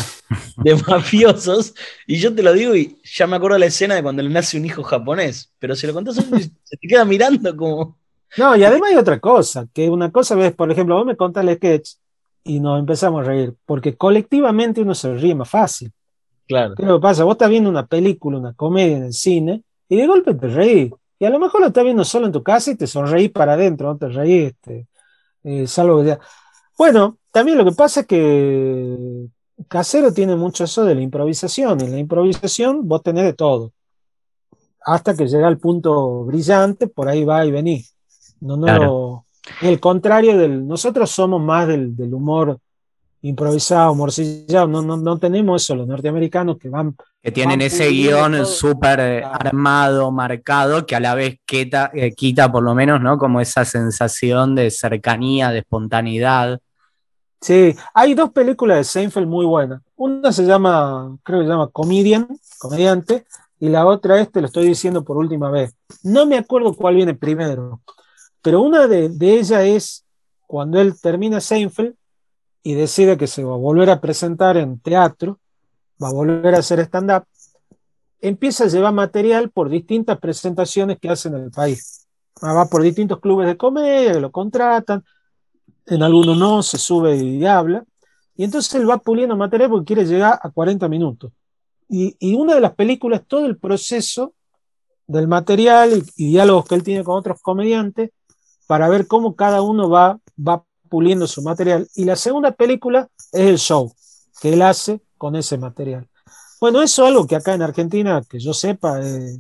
de mafiosos, y yo te lo digo y ya me acuerdo la escena de cuando le nace un hijo japonés, pero si lo contás se te queda mirando como... No, y además hay otra cosa, que una cosa ves, por ejemplo, vos me contás el sketch y nos empezamos a reír, porque colectivamente uno se ríe más fácil. Claro. ¿Qué es lo que pasa? Vos estás viendo una película, una comedia en el cine, y de golpe te reís. Y a lo mejor lo estás viendo solo en tu casa y te sonreís para adentro, no te reís, este, eh, salvo que bueno, también lo que pasa es que Casero tiene mucho eso de la improvisación. En la improvisación vos tenés de todo. Hasta que llega el punto brillante, por ahí va y vení. No, no, el contrario del. Nosotros somos más del, humor improvisado, morcillado. No, no, no, tenemos eso, los norteamericanos que van. Que tienen ese guion súper armado, marcado, que a la vez quita, eh, quita por lo menos, ¿no? Como esa sensación de cercanía, de espontaneidad. Sí, hay dos películas de Seinfeld muy buenas. Una se llama, creo que se llama Comedian, comediante, y la otra es, te lo estoy diciendo por última vez. No me acuerdo cuál viene primero, pero una de, ellas es cuando él termina Seinfeld y decide que se va a volver a presentar en teatro, va a volver a hacer stand-up, empieza a llevar material por distintas presentaciones que hace en el país. Va por distintos clubes de comedia que lo contratan, en algunos no, se sube y habla, y entonces él va puliendo material porque quiere llegar a 40 minutos. Y, una de las películas, todo el proceso del material y, diálogos que él tiene con otros comediantes para ver cómo cada uno va, va puliendo su material. Y la segunda película es el show que él hace con ese material. Bueno, eso es algo que acá en Argentina, que yo sepa, eh,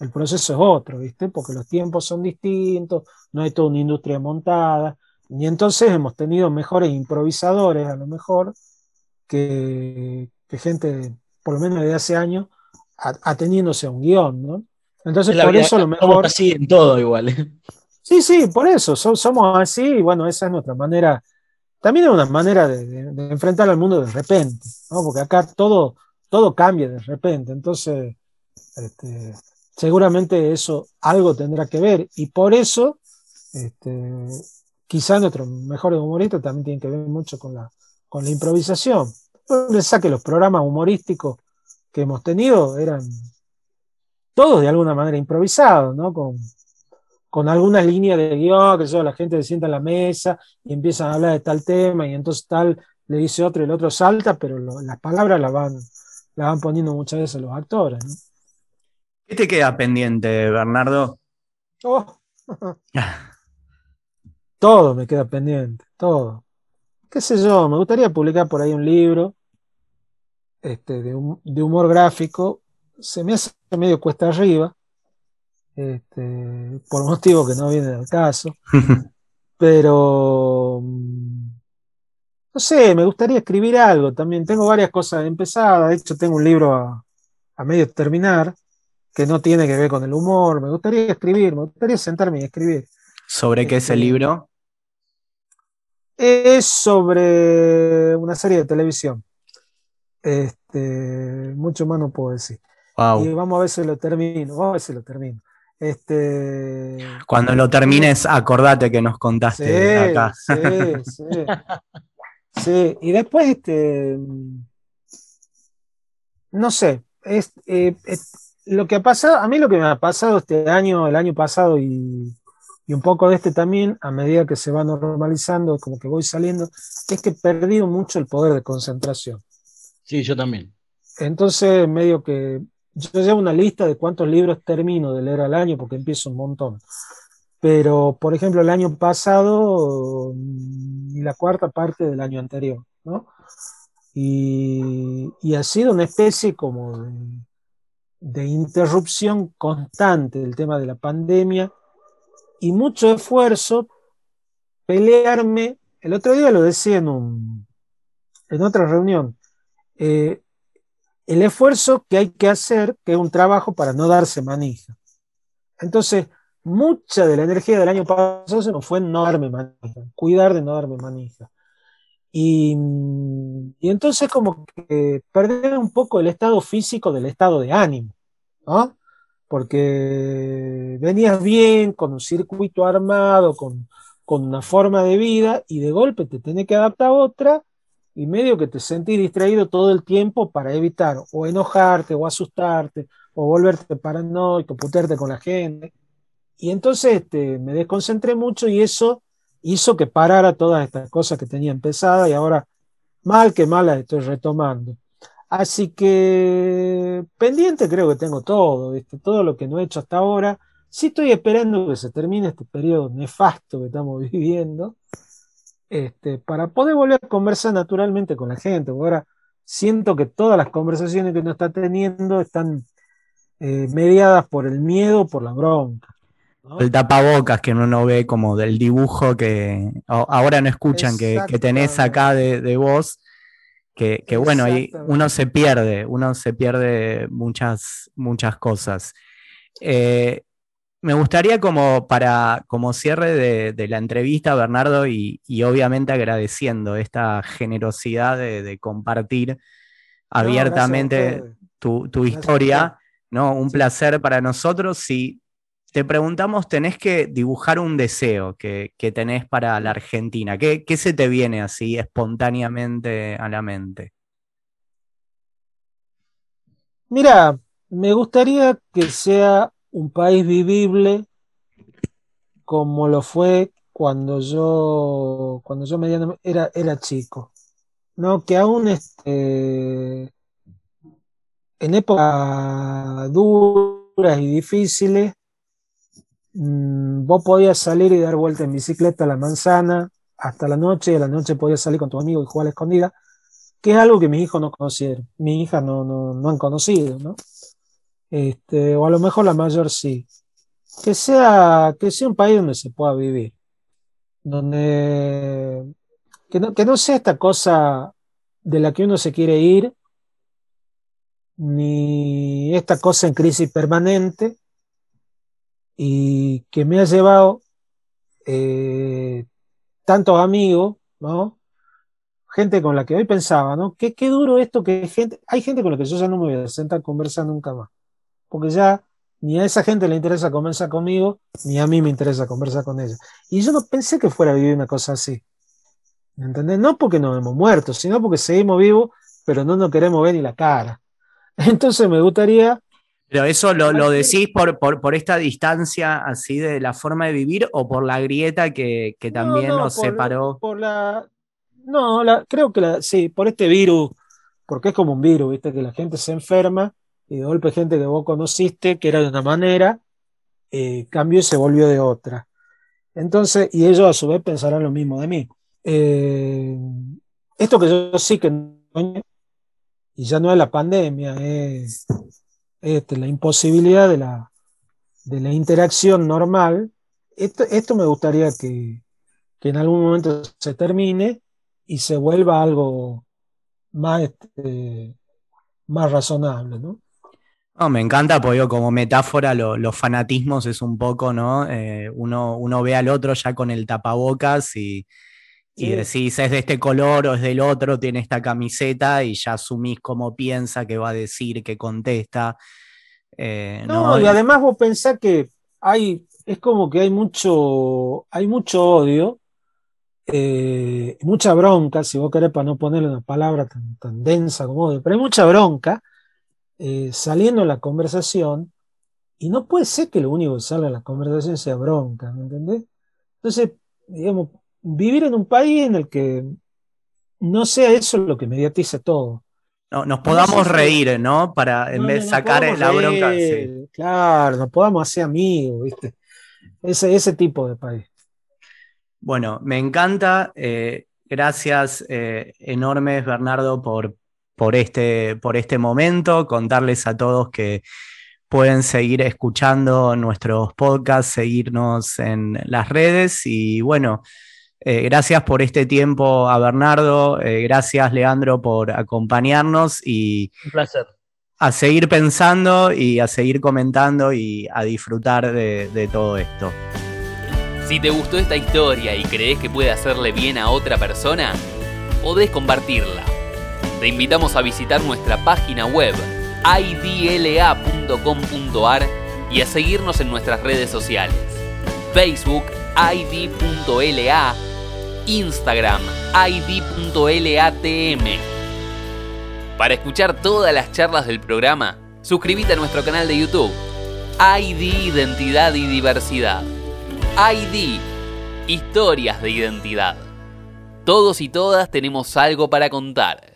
el proceso es otro, ¿viste? Porque los tiempos son distintos, no hay toda una industria montada. Y entonces hemos tenido mejores improvisadores, a lo mejor, que, gente, por lo menos desde hace años, ateniéndose a un guion, ¿no? Entonces, por eso a lo mejor. así en todo igual. ¿eh? Sí, sí, por eso, somos así, y bueno, esa es nuestra manera. También es una manera de, enfrentar al mundo de repente, ¿no? Porque acá todo, todo cambia de repente. Entonces, este, seguramente eso algo tendrá que ver. Y por eso, este, quizá nuestros mejores humoristas también tienen que ver mucho con la, con la improvisación. Pensá que los programas humorísticos que hemos tenido eran todos de alguna manera improvisados, ¿no? Con, con algunas líneas de guion, que yo, la gente se sienta en la mesa y empiezan a hablar de tal tema y entonces tal le dice otro y el otro salta, pero las palabras las van, las van poniendo muchas veces los actores. ¿no? ¿Qué te queda pendiente, Bernardo? Oh. Todo me queda pendiente, todo. ¿Qué sé yo? Me gustaría publicar por ahí un libro este, de, humor gráfico. Se me hace medio cuesta arriba, este, por motivo que no viene del caso. Pero, mm, no sé, me gustaría escribir algo también. Tengo varias cosas empezadas. De hecho, tengo un libro a, a medio terminar. que no tiene que ver con el humor. Me gustaría escribir, me gustaría sentarme y escribir. ¿Sobre qué es el Este, libro? Es sobre una serie de televisión. Este, mucho más no puedo decir. Wow. Y vamos a ver si lo termino, vamos a ver si lo termino. Este, Cuando lo termines, acordate que nos contaste sí, acá. sí, sí. Sí, y después, este, no sé, es, eh, es- lo que ha pasado, a mí lo que me ha pasado este año, el año pasado y, y un poco de este también, a medida que se va normalizando, como que voy saliendo, es que he perdido mucho el poder de concentración. Sí, yo también. Entonces, medio que yo llevo una lista de cuántos libros termino de leer al año, porque empiezo un montón. Pero, por ejemplo, el año pasado mm, y la cuarta parte del año anterior, ¿no? Y, y ha sido una especie como de, de interrupción constante del tema de la pandemia y mucho esfuerzo pelearme. El otro día lo decía en, un, en otra reunión. eh, el esfuerzo que hay que hacer, que es un trabajo para no darse manija. Entonces, mucha de la energía del año pasado se nos fue en no darme manija, cuidar de no darme manija. Y, y entonces como que perder un poco el estado físico del estado de ánimo, ¿no? Porque venías bien, con un circuito armado, con, con una forma de vida, y de golpe te tenés que adaptar a otra, y medio que te sentís distraído todo el tiempo para evitar o enojarte o asustarte o volverte paranoico, putearte con la gente. Y entonces este, me desconcentré mucho y eso hizo que parara todas estas cosas que tenía empezadas y ahora mal que mal las estoy retomando. Así que pendiente creo que tengo todo, ¿viste? todo lo que no he hecho hasta ahora. Sí estoy esperando que se termine este periodo nefasto que estamos viviendo este, para poder volver a conversar naturalmente con la gente. ahora siento que todas las conversaciones que uno está teniendo están eh, mediadas por el miedo, por la bronca. ¿no? El tapabocas que uno no ve como del dibujo que ahora no escuchan que, que tenés acá de, de vos, que, que bueno, ahí uno se pierde, uno se pierde muchas, muchas cosas. Eh, me gustaría como para como cierre de, de la entrevista, Bernardo, y, y obviamente agradeciendo esta generosidad de, de compartir abiertamente tu, tu historia. ¿no? Un placer para nosotros. Si te preguntamos, tenés que dibujar un deseo que, tenés para la Argentina. ¿Qué, se te viene así espontáneamente a la mente? Mira, me gustaría que sea un país vivible como lo fue cuando yo, cuando yo era, era chico. ¿no? Que aún este, en épocas duras y difíciles, mm, vos podías salir y dar vuelta en bicicleta a la manzana hasta la noche, y a la noche podías salir con tu amigo y jugar a la escondida, que es algo que mis hijos no conocieron, mis hijas no, no, no han conocido, ¿no? Este, o a lo mejor la mayor sí. Que sea, que sea un país donde se pueda vivir, donde que no, que no sea esta cosa de la que uno se quiere ir, ni esta cosa en crisis permanente, y que me ha llevado eh, tantos amigos, ¿no? Gente con la que hoy pensaba, ¿no? Qué, qué duro esto que gente, hay gente con la que yo ya no me voy a sentar a conversar nunca más, porque ya ni a esa gente le interesa conversar conmigo, ni a mí me interesa conversar con ella. Y yo no pensé que fuera a vivir una cosa así. ¿Me entendés? No porque nos hemos muerto, sino porque seguimos vivos, pero no nos queremos ver ni la cara. Entonces me gustaría Pero eso lo, lo decís por, por, por esta distancia así de la forma de vivir o por la grieta que, que también No, no, nos por- separó. Por la. No, la, creo que la, sí, por este virus, porque es como un virus, ¿viste? Que la gente se enferma y de golpe gente que vos conociste, que era de una manera, eh, cambió y se volvió de otra. Entonces, y ellos a su vez pensarán lo mismo de mí. Eh, esto que yo sí que no- y ya no es la pandemia, es este, la imposibilidad de la, de la interacción normal. Esto, esto me gustaría que, que en algún momento se termine y se vuelva algo más, este, más razonable, ¿no? me encanta porque como metáfora los fanatismos es un poco, ¿no? Eh, uno, uno ve al otro ya con el tapabocas y, y decís es de este color o es del otro, tiene esta camiseta y ya asumís cómo piensa, qué va a decir, qué contesta. Eh, no, y además vos pensás que hay, es como que hay mucho, hay mucho odio, eh, mucha bronca, si vos querés para no ponerle una palabra tan, densa como odio, pero hay mucha bronca eh, saliendo en la conversación y no puede ser que lo único que salga en la conversación sea bronca, ¿me entendés? Entonces, digamos, vivir en un país en el que no sea eso lo que mediatiza todo. No, nos podamos reír, ¿no? Para en vez de sacar la bronca. Claro, nos podamos hacer amigos, ¿viste? Ese, ese tipo de país. Bueno, me encanta. Eh, gracias eh, enormes, Bernardo, por, por, este, por este momento. Contarles a todos que pueden seguir escuchando nuestros podcasts, seguirnos en las redes y bueno. Eh, gracias por este tiempo a Bernardo, eh, gracias Leandro por acompañarnos y Un placer. a seguir pensando y a seguir comentando y a disfrutar de, de todo esto. Si te gustó esta historia y crees que puede hacerle bien a otra persona, podés compartirla. Te invitamos a visitar nuestra página web idla.com.ar y a seguirnos en nuestras redes sociales. Facebook id.la Instagram id.latm. Para escuchar todas las charlas del programa, suscríbete a nuestro canal de YouTube. ID Identidad y Diversidad. ID Historias de Identidad. Todos y todas tenemos algo para contar.